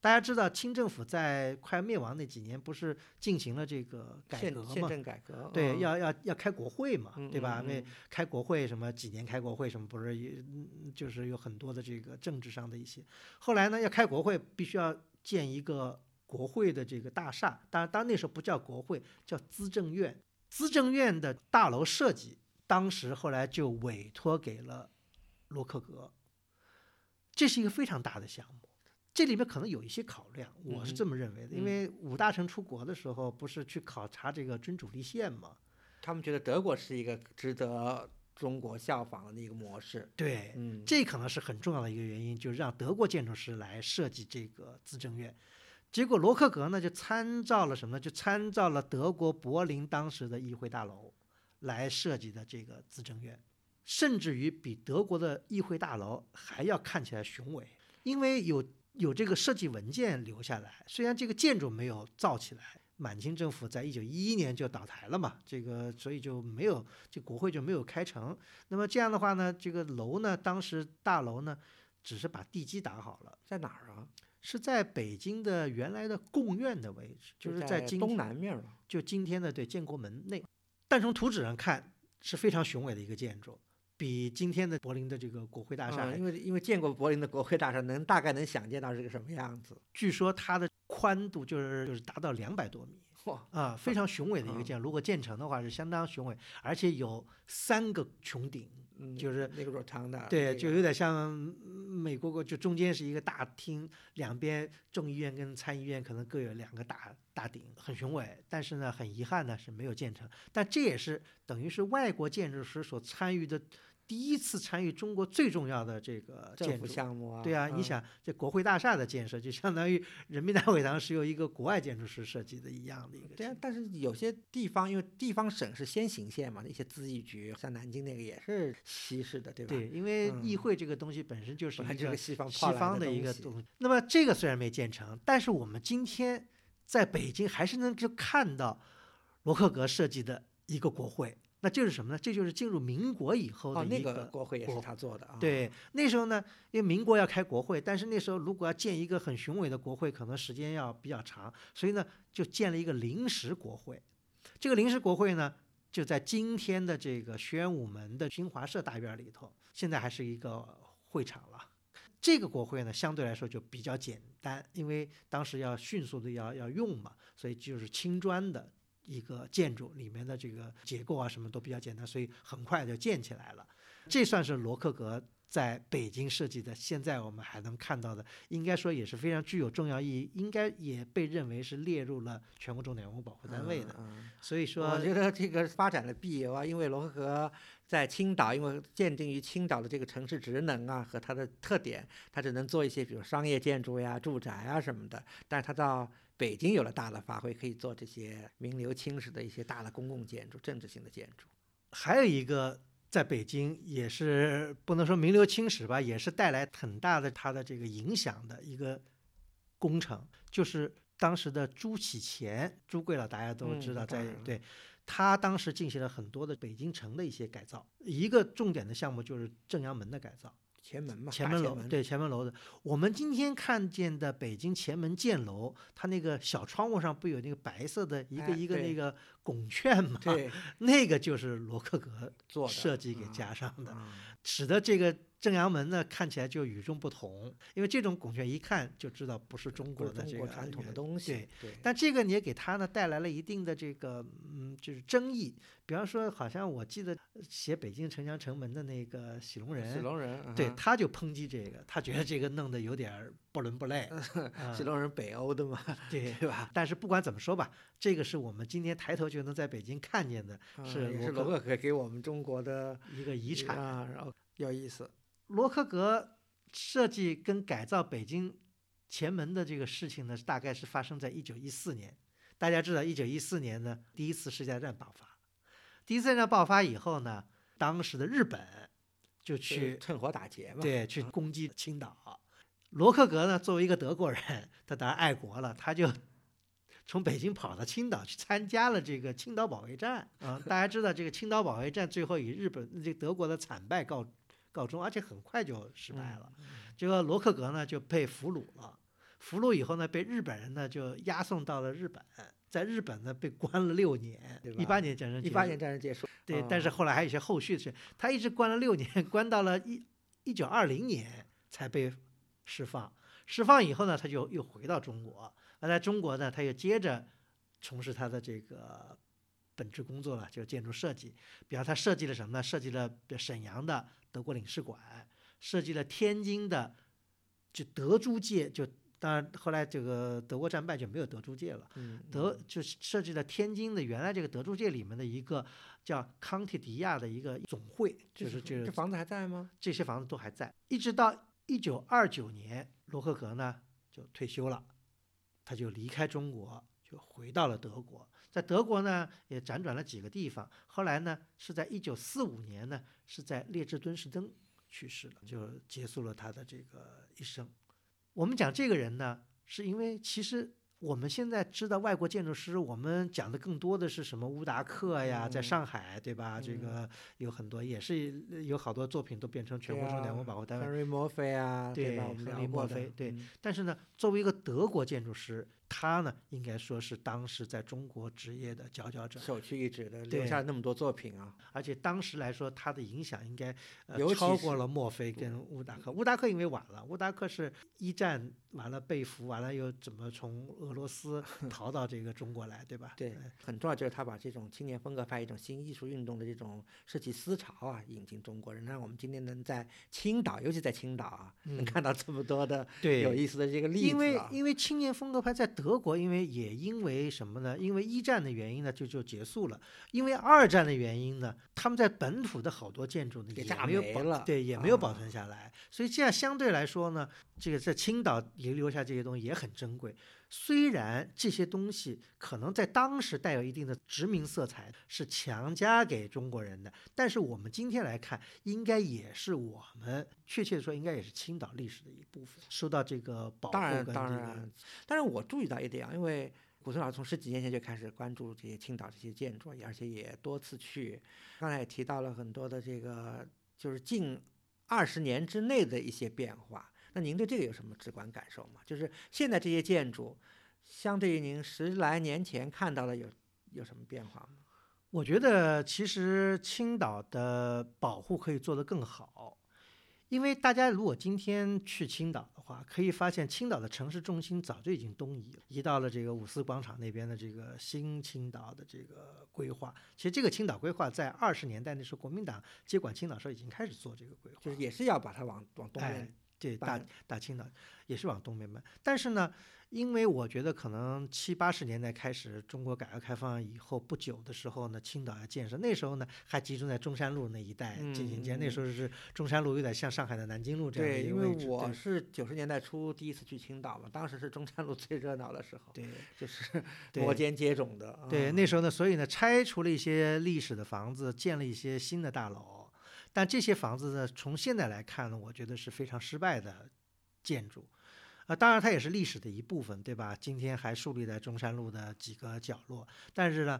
大家知道，清政府在快灭亡那几年，不是进行了这个改宪宪革嘛？政改革，对，嗯要要要开国会嘛，嗯对吧？因为嗯嗯开国会什么几年开国会什么，不是就是有很多的这个政治上的一些。后来呢，要开国会，必须要建一个国会的这个大厦，当然，当然那时候不叫国会，叫资政院。资政院的大楼设计，当时后来就委托给了罗克格，这是一个非常大的项目。这里面可能有一些考量，我是嗯这么认为的，因嗯为五大臣出国的时候，不是去考察这个君主立宪吗？他们觉得德国是一个值得中国效仿的一个模式，对，嗯，这可能是很重要的一个原因，就是让德国建筑师来设计这个资政院。结果罗克格呢就参照了什么呢？就参照了德国柏林当时的议会大楼来设计的这个资政院，甚至于比德国的议会大楼还要看起来雄伟，因为有有这个设计文件留下来。虽然这个建筑没有造起来，满清政府在一九一一年就倒台了嘛，这个所以就没有这国会就没有开成。那么这样的话呢，这个楼呢，当时大楼呢，只是把地基打好了，在哪儿啊？是在北京的原来的贡院的位置，就是在今东南面儿嘛，就今天的对建国门内。但从图纸上看是非常雄伟的一个建筑，比今天的柏林的这个国会大厦嗯因为因为见过柏林的国会大厦，能大概能想见到是个什么样子。据说它的宽度就是就是达到两百多米 哇，啊，非常雄伟的一个嗯建筑。如果建成的话是相当雄伟，而且有三个穹顶嗯就是那个 rotunda，对，就有点像美国国，就中间是一个大厅，两边众议院跟参议院可能各有两个大大鼎，很雄伟。但是呢，很遗憾呢是没有建成。但这也是等于是外国建筑师所参与的第一次参与中国最重要的这个建筑。项目啊，对啊，你嗯想这国会大厦的建设，就相当于人民大会堂是由一个国外建筑师设计的一样的一个对啊但是有些地方，因为地方省是先行县嘛，那些咨议局，像南京那个也是西式的，对吧？对，因为议嗯会这个东西本身就是一个西方西方的一个东西。那么这个虽然没建成，但是我们今天在北京还是能够看到罗克格设计的一个国会。那这是什么呢？这就是进入民国以后的哦，那一个国会也是他做的啊。对，那时候呢，因为民国要开国会，但是那时候如果要建一个很雄伟的国会，可能时间要比较长，所以呢，就建了一个临时国会。这个临时国会呢，就在今天的这个宣武门的新华社大院里头，现在还是一个会场了。这个国会呢，相对来说就比较简单，因为当时要迅速的要要用嘛，所以就是青砖的一个建筑，里面的这个结构啊什么都比较简单，所以很快就建起来了。这算是罗克格在北京设计的，现在我们还能看到的，应该说也是非常具有重要意义，应该也被认为是列入了全国重点文物保护单位的。嗯嗯所以说我，觉得这个发展的必由啊，因为罗克河在青岛，因为鉴定于青岛的这个城市职能啊和它的特点，它只能做一些比如商业建筑呀、住宅啊什么的。但是它到北京有了大的发挥，可以做这些名留青史的一些大的公共建筑、政治性的建筑。还有一个在北京也是不能说名留青史吧，也是带来很大的它的这个影响的一个工程，就是当时的朱启潜，朱贵了大家都嗯知道，在对。他当时进行了很多的北京城的一些改造，一个重点的项目就是正阳门的改造。前门嘛，前门楼，对前门楼的，我们今天看见的北京前门箭楼，它那个小窗户上不有那个白色的一个一个那个拱券嘛？对。那个就是罗克格做设计给嗯加上的，嗯。使得这个正阳门呢看起来就与众不同，因为这种拱券一看就知道不是中国的这个国传统的东西对，，对，但这个你也给他呢带来了一定的这个嗯，就是争议。比方说，好像我记得写北京城墙城门的那个喜龙人，喜龙人，对，嗯他就抨击这个，他觉得这个弄得有点儿不伦不类。啊 喜龙人北欧的嘛，对对吧？但是不管怎么说吧，这个是我们今天抬头就能在北京看见的是嗯是罗克罗克河给我们中国的一个遗产。啊，然后有意思。罗克格设计跟改造北京前门的这个事情呢，大概是发生在一九一四年。大家知道，一九一四年呢，第一次世界大战爆发。第一次世界大战爆发以后呢，当时的日本就去去趁火打劫嘛，对，去攻击青岛。罗克格呢，作为一个德国人，他当然爱国了，他就从北京跑到青岛去参加了这个青岛保卫战。啊、大家知道这个青岛保卫战最后以日本这个德国的惨败告告终，而且很快就失败了。结果罗克格呢就被俘虏了，俘虏以后呢，被日本人呢就押送到了日本，在日本呢被关了六年一八年战争结束一八年战争结束，对，哦但是后来还有一些后续的事，他一直关了六年，关到了一一九二零年才被释放。释放以后呢，他就又回到中国。那在中国呢，他又接着从事他的这个本职工作了，就是建筑设计。比方他设计了什么呢？设计了沈阳的德国领事馆，设计了天津的就德租界，就当然后来这个德国战败就没有德租界了。嗯，德就是设计了天津的原来这个德租界里面的一个叫康提迪亚的一个总会，就是就是这房子还在吗？这些房子都还在，一直到一九二九年，罗克格呢就退休了，他就离开中国，就回到了德国。在德国呢也辗转了几个地方，后来呢是在一九四五年呢是在列支敦士登去世了，就结束了他的这个一生。我们讲这个人呢，是因为其实我们现在知道外国建筑师，我们讲的更多的是什么乌达克呀，在嗯上海对吧？这嗯个有很多也是有好多作品都变成全国重点文物保护单位。，Henry 墨菲啊，对吧？我们亨利聊过的墨菲对嗯但是呢，作为一个德国建筑师，他呢，应该说是当时在中国职业的佼佼者，首屈一指的，留下那么多作品啊。而且当时来说，他的影响应该呃超过了墨菲跟乌达克。乌达克因为晚了，乌达克是一战完了被俘，完了又怎么从俄罗斯 逃到这个中国来，对吧？对，很重要就是他把这种青年风格派一种新艺术运动的这种设计思潮啊引进中国人，让我们今天能在青岛，尤其在青岛啊，能嗯看到这么多的对，有意思的这个例子、啊。因为因为青年风格派在德国，因为也因为什么呢？因为一战的原因呢，就就结束了。因为二战的原因呢，他们在本土的好多建筑呢也没有保对，也没有保啊存下来。所以这样相对来说呢，这个在青岛遗留下这些东西也很珍贵。虽然这些东西可能在当时带有一定的殖民色彩，是强加给中国人的，但是我们今天来看，应该也是我们确切的说，应该也是青岛历史的一部分，受到这个保护当然跟这个当然，但是我注意到一点啊，因为古村老师从十几年前就开始关注这些青岛这些建筑，而且也多次去。刚才也提到了很多的这个，就是近二十年之内的一些变化。那您对这个有什么直观感受吗？就是现在这些建筑，相对于您十来年前看到的有有什么变化吗？我觉得其实青岛的保护可以做得更好，因为大家如果今天去青岛的话，可以发现青岛的城市中心早就已经东移了，移到了这个五四广场那边的这个新青岛的这个规划。其实这个青岛规划在二十年代那时候国民党接管青岛时候已经开始做这个规划，就是也是要把它往往东哎边，对，大大青岛也是往东边搬，但是呢，因为我觉得可能七八十年代开始，中国改革开放以后不久的时候呢，青岛要建设，那时候呢还集中在中山路那一带进行建，那时候是中山路有点像上海的南京路这样的对，因一个位置，为我是九十年代初第一次去青岛嘛，当时是中山路最热闹的时候，对就是摩肩接踵的。对，啊那时候呢，所以呢，拆除了一些历史的房子，建了一些新的大楼，但这些房子呢，从现在来看呢，我觉得是非常失败的建筑。啊，当然它也是历史的一部分，对吧？今天还树立在中山路的几个角落，但是呢，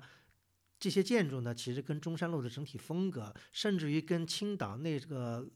这些建筑呢，其实跟中山路的整体风格，甚至于跟青岛那个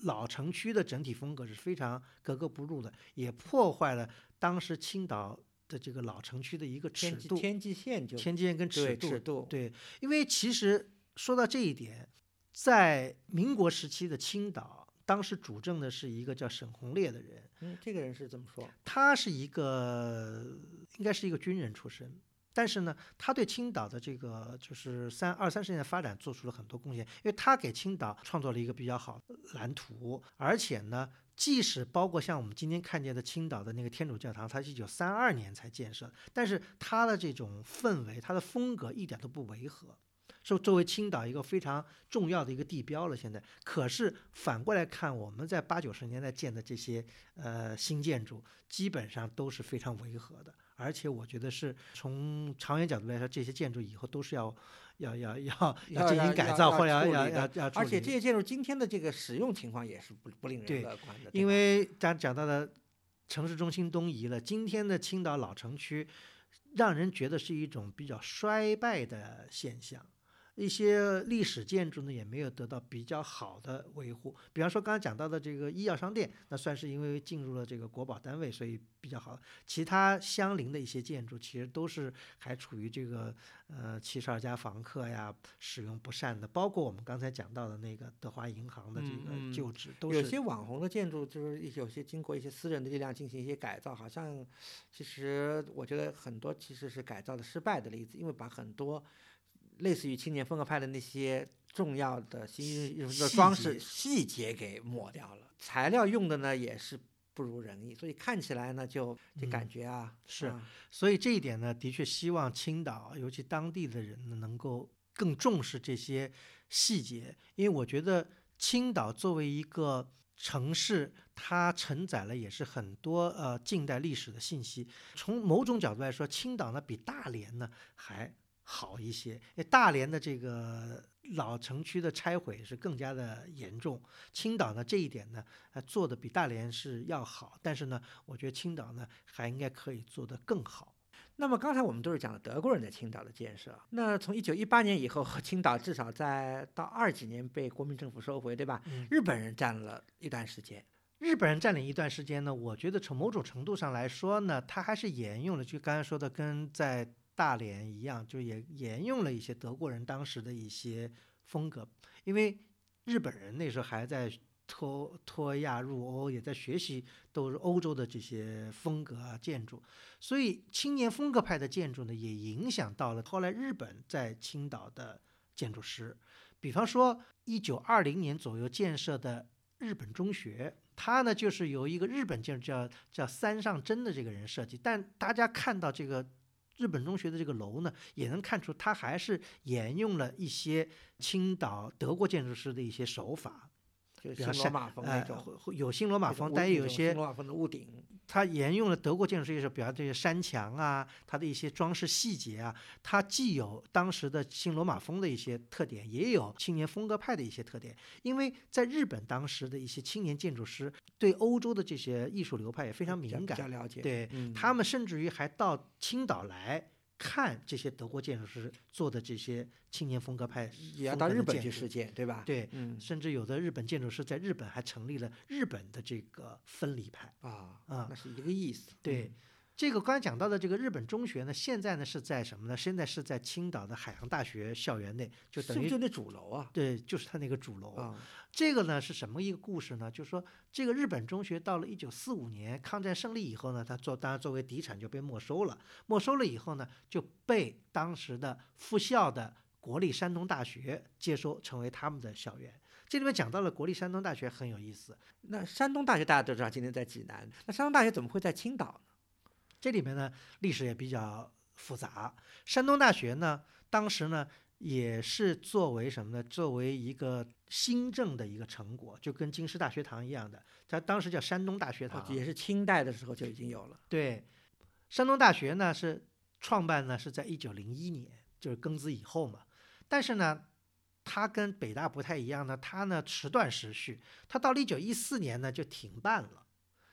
老城区的整体风格是非常格格不入的，也破坏了当时青岛的这个老城区的一个尺度。天际天际线就天际线跟尺对度，尺度，对，因为其实说到这一点，在民国时期的青岛，当时主政的是一个叫沈鸿烈的人，嗯，这个人是怎么说，他是一个应该是一个军人出身。但是呢，他对青岛的这个就是三二三十年的发展做出了很多贡献，因为他给青岛创造了一个比较好的蓝图，而且呢，即使包括像我们今天看见的青岛的那个天主教堂，它是一九三二年才建设，但是它的这种氛围、它的风格一点都不违和，是作为青岛一个非常重要的一个地标了。现在，可是反过来看，我们在八九十年代建的这些呃新建筑，基本上都是非常违和的。而且我觉得是从长远角度来说，这些建筑以后都是要要要要 要进行改造，或者要要要要而且这些建筑今天的这个使用情况也是不不令人乐观的，对因为咱讲到的城市中心东移了，今天的青岛老城区，让人觉得是一种比较衰败的现象。一些历史建筑呢，也没有得到比较好的维护。比方说刚刚讲到的这个医药商店，那算是因为进入了这个国保单位，所以比较好。其他相邻的一些建筑，其实都是还处于这个呃七十二家房客呀使用不善的，包括我们刚才讲到的那个德华银行的这个旧址，都是有些网红的建筑，就是有些经过一些私人的力量进行一些改造，好像其实我觉得很多其实是改造的失败的例子，因为把很多类似于青年风格派的那些重要的新艺术的装饰细节给抹掉了，材料用的呢也是不如人意，所以看起来呢就就感嗯觉啊、是啊所以这一点呢，的确希望青岛，尤其当地的人呢，能够更重视这些细节，因为我觉得青岛作为一个城市，它承载了也是很多呃近代历史的信息。从某种角度来说，青岛呢比大连呢还好一些，因为大连的这个老城区的拆毁是更加的严重，青岛呢这一点呢，呃做的比大连是要好，但是呢，我觉得青岛呢还应该可以做得更好。那么刚才我们都是讲了德国人在青岛的建设，那从一九一八年以后，青岛至少在到二几年被国民政府收回，对吧？嗯日本人占了一段时间，日本人占领一段时间呢，我觉得从某种程度上来说呢，他还是沿用了，就刚才说的，跟在大连一样，就也沿用了一些德国人当时的一些风格，因为日本人那时候还在脱脱亚入欧，也在学习都是欧洲的这些风格啊建筑，所以青年风格派的建筑呢，也影响到了后来日本在青岛的建筑师，比方说一九二零年左右建设的日本中学。它呢，就是由一个日本建筑叫叫三上真的这个人设计，但大家看到这个日本中学的这个楼呢，也能看出它还是沿用了一些青岛德国建筑师的一些手法。就新罗马风那种，有新罗马风，但也有一些新罗马风的屋顶。它沿用了德国建筑师，就是比方这些山墙啊，它的一些装饰细节啊，它既有当时的新罗马风的一些特点，也有青年风格派的一些特点。因为在日本当时的一些青年建筑师对欧洲的这些艺术流派也非常敏感，比较了解。对他们甚至于还到青岛来。看这些德国建筑师做的这些青年风格派，也要到日本去实践，对吧？对，嗯，甚至有的日本建筑师在日本还成立了日本的这个分离派啊啊，那是一个意思。对，这个刚才讲到的这个日本中学呢，现在呢是在什么呢？现在是在青岛的海洋大学校园内，就等于就那主楼啊。对，就是它那个主楼啊。这个呢是什么一个故事呢？就是说，这个日本中学到了一九四五年抗战胜利以后呢，它作当然作为敌产就被没收了。没收了以后呢，就被当时的复校的国立山东大学接收，成为他们的校园。这里面讲到了国立山东大学很有意思。那山东大学大家都知道，今天在济南。那山东大学怎么会在青岛呢？这里面呢历史也比较复杂。山东大学呢，当时呢。也是作为什么呢？作为一个新政的一个成果，就跟京师大学堂一样的，它当时叫山东大学堂，也是清代的时候就已经有了。对，山东大学呢是创办呢是在一九零一年，就是庚子以后嘛。但是呢，它跟北大不太一样呢，它呢时断时续，它到了一九一四年呢就停办了，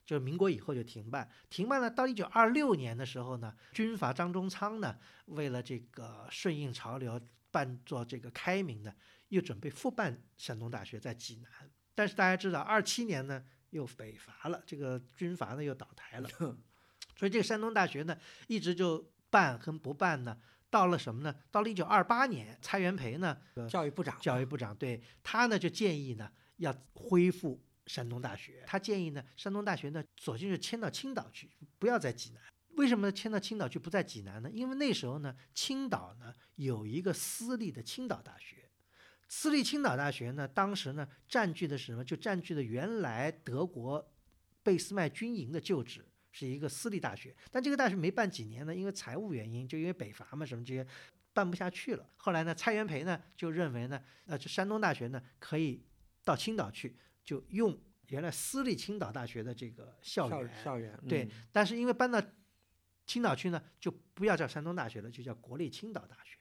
就是民国以后就停办。停办了到一九二六年的时候呢，军阀张宗昌呢为了这个顺应潮流。办做这个开明的，又准备复办山东大学在济南，但是大家知道，二七年呢又北伐了，这个军阀呢又倒台了，所以这个山东大学呢一直就办跟不办呢，到了什么呢？到了一九二八年，蔡元培呢，教育部长，教育部长对他呢就建议呢要恢复山东大学，他建议呢山东大学呢索性就迁到青岛去，不要在济南。为什么迁到青岛去不在济南呢？因为那时候呢，青岛呢有一个私立的青岛大学，私立青岛大学呢，当时呢占据的是什么？就占据了原来德国贝斯麦军营的旧址，是一个私立大学。但这个大学没办几年呢，因为财务原因，就因为北伐嘛，什么这些办不下去了。后来呢，蔡元培呢就认为呢，呃，这山东大学呢可以到青岛去，就用原来私立青岛大学的这个校园，校园对。但是因为搬到青岛去呢，就不要叫山东大学了，就叫国立青岛大学。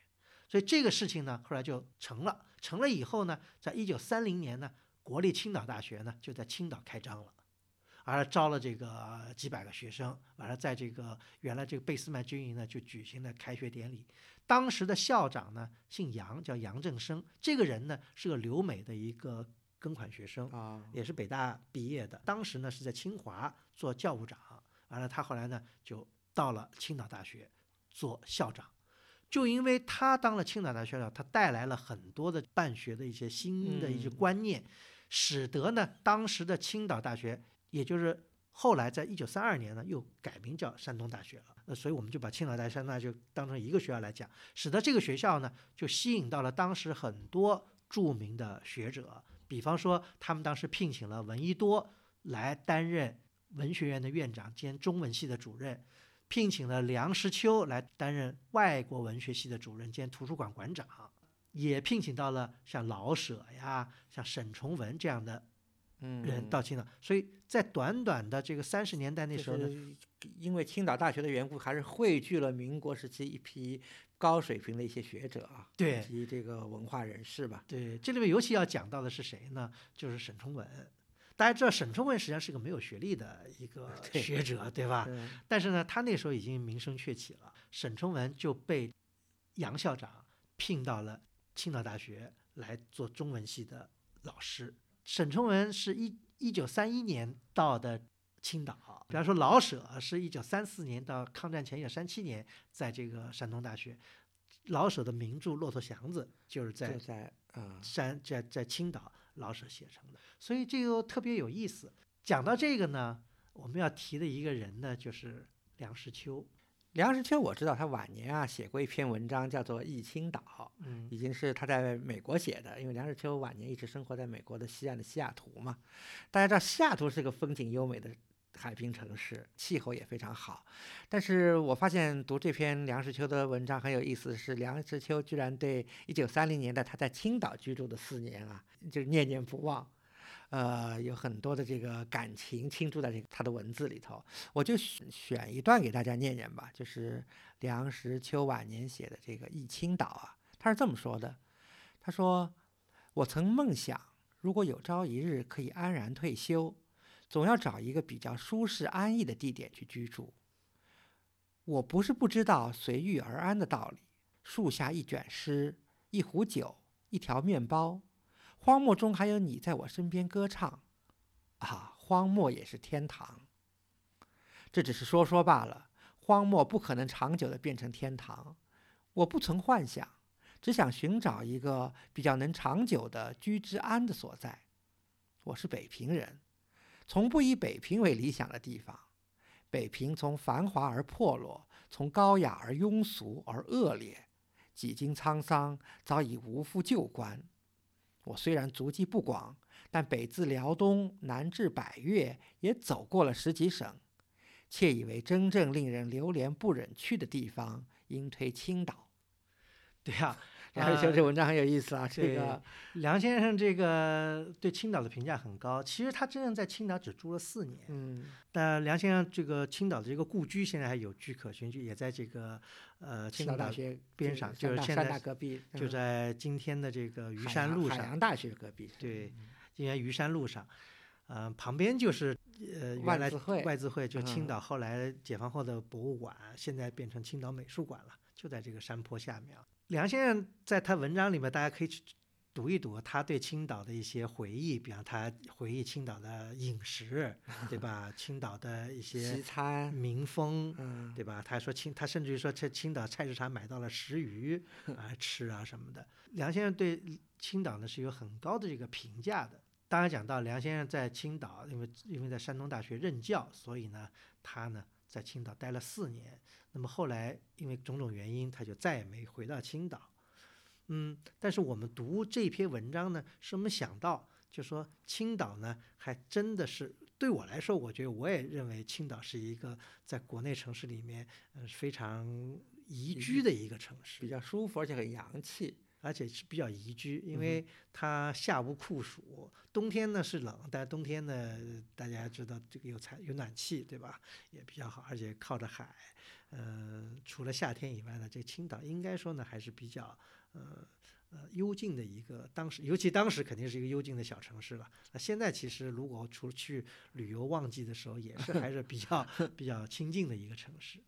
所以这个事情呢，后来就成了。成了以后呢，在一九三零年呢，国立青岛大学呢就在青岛开张了，而招了这个几百个学生。完了，在这个原来这个贝斯曼军营呢，就举行了开学典礼。当时的校长呢姓杨，叫杨正生。这个人呢是个留美的一个庚款学生啊，也是北大毕业的。当时呢是在清华做教务长。完了，他后来呢就。到了青岛大学做校长，就因为他当了青岛大学校长，他带来了很多的办学的一些新的一些观念，使得呢当时的青岛大学，也就是后来在一九三二年呢又改名叫山东大学了。呃，所以我们就把青岛大学、山东大学当成一个学校来讲，使得这个学校呢就吸引到了当时很多著名的学者，比方说他们当时聘请了闻一多来担任文学院的院长兼中文系的主任。聘请了梁实秋来担任外国文学系的主任兼图书馆馆长，也聘请到了像老舍呀、像沈从文这样的人到青岛。所以在短短的这个三十年代那时候呢，因为青岛大学的缘故，还是汇聚了民国时期一批高水平的一些学者啊，对，以及这个文化人士吧。对，这里面尤其要讲到的是谁呢？就是沈从文。大家知道沈从文实际上是个没有学历的一个 学者，对吧？但是呢，他那时候已经名声鹊起了。沈从文就被杨校长聘到了青岛大学来做中文系的老师。沈从文是一一九三一年到的青岛，比方说老舍是一九三四年到抗战前一九三七年在这个山东大学，老舍的名著《骆驼祥子》就是在在嗯山在在青岛老舍写成的，所以这个特别有意思。讲到这个呢，我们要提的一个人呢，就是梁实秋。梁实秋，我知道他晚年啊写过一篇文章，叫做《忆青岛》，嗯已经是他在美国写的。因为梁实秋晚年一直生活在美国的西岸的西雅图嘛，大家知道西雅图是个风景优美的海滨城市，气候也非常好。但是我发现读这篇梁实秋的文章很有意思，是梁实秋居然对一九三零年代他在青岛居住的四年啊，就是念念不忘。呃，有很多的这个感情倾注在这个他的文字里头，我就选选一段给大家念念吧，就是梁实秋晚年写的这个《忆青岛》啊，他是这么说的：他说，我曾梦想，如果有朝一日可以安然退休，总要找一个比较舒适安逸的地点去居住。我不是不知道随遇而安的道理，树下一卷诗，一壶酒，一条面包。荒漠中还有你在我身边歌唱，啊，荒漠也是天堂。这只是说说罢了，荒漠不可能长久的变成天堂。我不曾幻想，只想寻找一个比较能长久的居之安的所在。我是北平人，从不以北平为理想的地方。北平从繁华而破落，从高雅而庸俗而恶劣，几经沧桑，早已无复旧观。我虽然足迹不广，但北自辽东，南至百越，也走过了十几省，窃以为真正令人流连不忍去的地方，应推青岛。对呀、梁先生这文章很有意思啊，这个梁先生这个对青岛的评价很高。其实他真正在青岛只住了四年。嗯但梁先生这个青岛的这个故居现在还有据可循，就也在这个呃青岛岛大学边上就是现在隔壁，就嗯在今天的这个虞山路上，海洋大学隔壁。对，今天虞山路上，嗯、旁边就是呃外来会外资会，就青嗯岛后来解放后的博物馆，现在变成青岛美术馆了，就在这个山坡下面啊。梁先生在他文章里面，大家可以去读一读他对青岛的一些回忆，比方他回忆青岛的饮食，对吧？青岛的一些西些餐，民风，嗯，对吧？他还说青，他甚至于说在青岛菜市场买到了石鱼 啊吃啊什么的。梁先生对青岛呢是有很高的这个评价的。当然讲到梁先生在青岛，因为因为在山东大学任教，所以呢他呢在青岛待了四年。那么后来因为种种原因，他就再也没回到青岛。嗯，但是我们读这篇文章呢，是我们想到，就说青岛呢，还真的是对我来说，我觉得我也认为青岛是一个在国内城市里面，呃，非常宜居的一个城市比。较舒服，而且很洋气。而且是比较宜居，因为它夏无酷暑，冬天呢是冷，但是冬天呢大家知道这个有采有暖气，对吧？也比较好，而且靠着海，呃，除了夏天以外呢，这青岛应该说呢还是比较呃呃幽静的一个，当时尤其当时肯定是一个幽静的小城市了。那现在其实如果出去旅游旺季的时候，也是还是比较 比较清静的一个城市。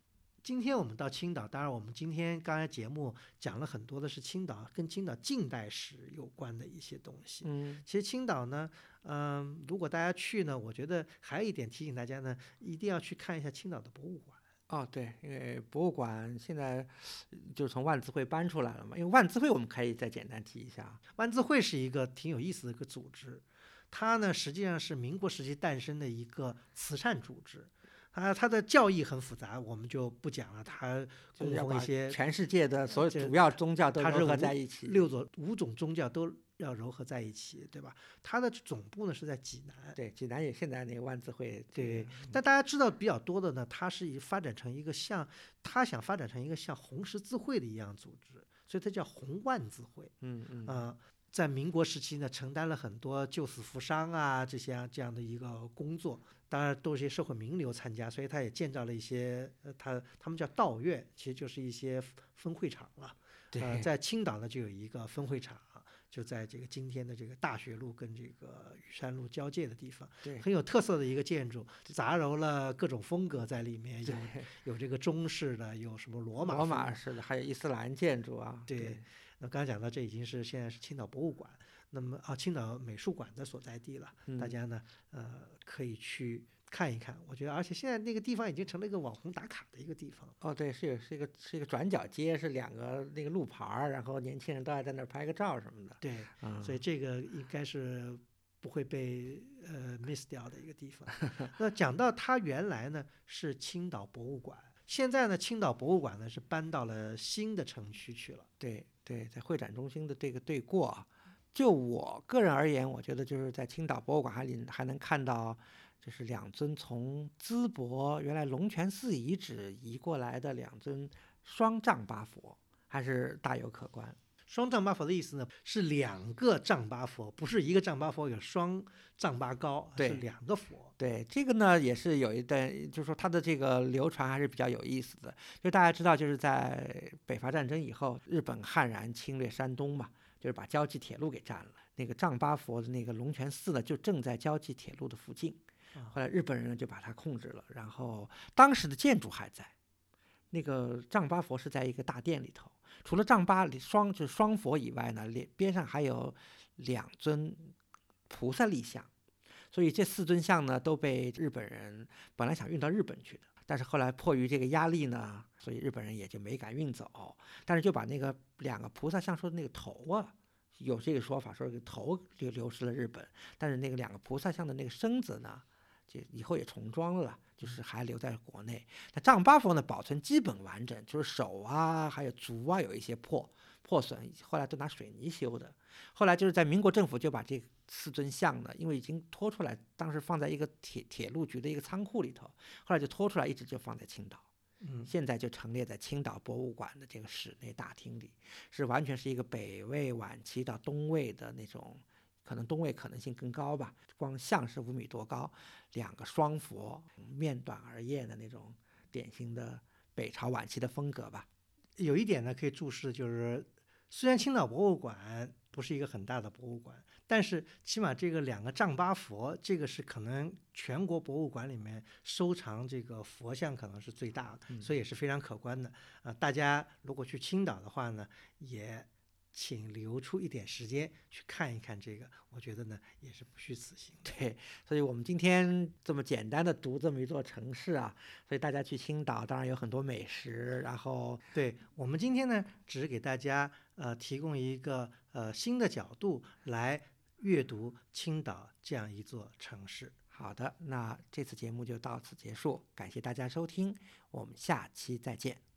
今天我们到青岛，当然我们今天刚才节目讲了很多的是青岛跟青岛近代史有关的一些东西。嗯其实青岛呢，嗯、如果大家去呢，我觉得还有一点提醒大家呢，一定要去看一下青岛的博物馆。哦，对，因为博物馆现在呃就是从万字会搬出来了嘛。因为万字会我们可以再简单提一下啊。万字会是一个挺有意思的一个组织，它呢实际上是民国时期诞生的一个慈善组织。它它的教义很复杂，我们就不讲了。它供奉一些全世界的所有主要宗教都融合在一起。六种五种宗教都要融合在一起，对吧？它的总部呢是在济南。对，济南也现在那个万字会，这对，但大家知道比较多的呢，它是以发展成一个像，它想发展成一个像红十字会的一样组织，所以它叫红万字会。嗯嗯啊、在民国时期呢，承担了很多救死扶伤啊这些这样的一个工作，当然都是一些社会名流参加，所以他也建造了一些，呃，他他们叫道院，其实就是一些分会场了。对，呃，在青岛呢就有一个分会场，就在这个今天的这个大学路跟这个雨山路交界的地方，对很有特色的一个建筑，杂糅了各种风格在里面，有，有这个中式的，有什么罗马罗马式的，还有伊斯兰建筑啊。对那刚才讲到，这已经是现在是青岛博物馆。那么啊，青岛美术馆的所在地了，大嗯家呢呃可以去看一看。我觉得，而且现在那个地方已经成了一个网红打卡的一个地方。哦，对，是有是一个是一个转角街，是两个那个路牌儿，然后年轻人都爱在那儿拍个照什么的。对，嗯，所以这个应该是不会被呃 miss 掉的一个地方。那讲到它原来呢是青岛博物馆，现在呢青岛博物馆呢是搬到了新的城区去了。对对，在会展中心的这个对过啊，就我个人而言，我觉得就是在青岛博物馆还里还能看到，就是两尊从淄博原来龙泉寺遗址移过来的两尊双丈八佛，还是大有可观。双丈八佛的意思呢是两个丈八佛，不是一个丈八佛有双丈八高，是对两个佛。对这个呢，也是有一段，就是说它的这个流传还是比较有意思的。就大家知道，就是在北伐战争以后，日本悍然侵略山东嘛，就是把交际铁路给占了。那个丈八佛的那个龙泉寺呢，就正在交际铁路的附近。啊后来日本人呢就把它控制了，然后当时的建筑还在。那个丈八佛是在一个大殿里头，除了丈八里双就是双佛以外呢，连边上还有两尊菩萨立像，所以这四尊像呢都被日本人本来想运到日本去的，但是后来迫于这个压力呢，所以日本人也就没敢运走，但是就把那个两个菩萨像说的那个头啊，有这个说法说这个头就流失了日本，但是那个两个菩萨像的那个身子呢，就以后也重装了，就是还留在国内。那丈八佛呢，保存基本完整，就是手啊，还有足啊有一些破破损，后来都拿水泥修的。后来就是在民国政府就把这四尊像呢，因为已经拖出来，当时放在一个铁铁路局的一个仓库里头，后来就拖出来，一直就放在青岛。嗯，现在就陈列在青岛博物馆的这个室内大厅里，是完全是一个北魏晚期到东魏的那种，可能东魏可能性更高吧。光像是五米多高，两个双佛，面短而艳的那种典型的北朝晚期的风格吧。有一点呢可以注释，就是虽然青岛博物馆不是一个很大的博物馆，但是起码这个两个丈八佛，这个是可能全国博物馆里面收藏这个佛像可能是最大的，嗯所以也是非常可观的。啊、大家如果去青岛的话呢，也请留出一点时间去看一看这个，我觉得呢也是不虚此行。对，所以我们今天这么简单的读这么一座城市啊，所以大家去青岛当然有很多美食，然后对我们今天呢，只是给大家呃提供一个呃新的角度来阅读青岛这样一座城市。好的，那这次节目就到此结束，感谢大家收听，我们下期再见。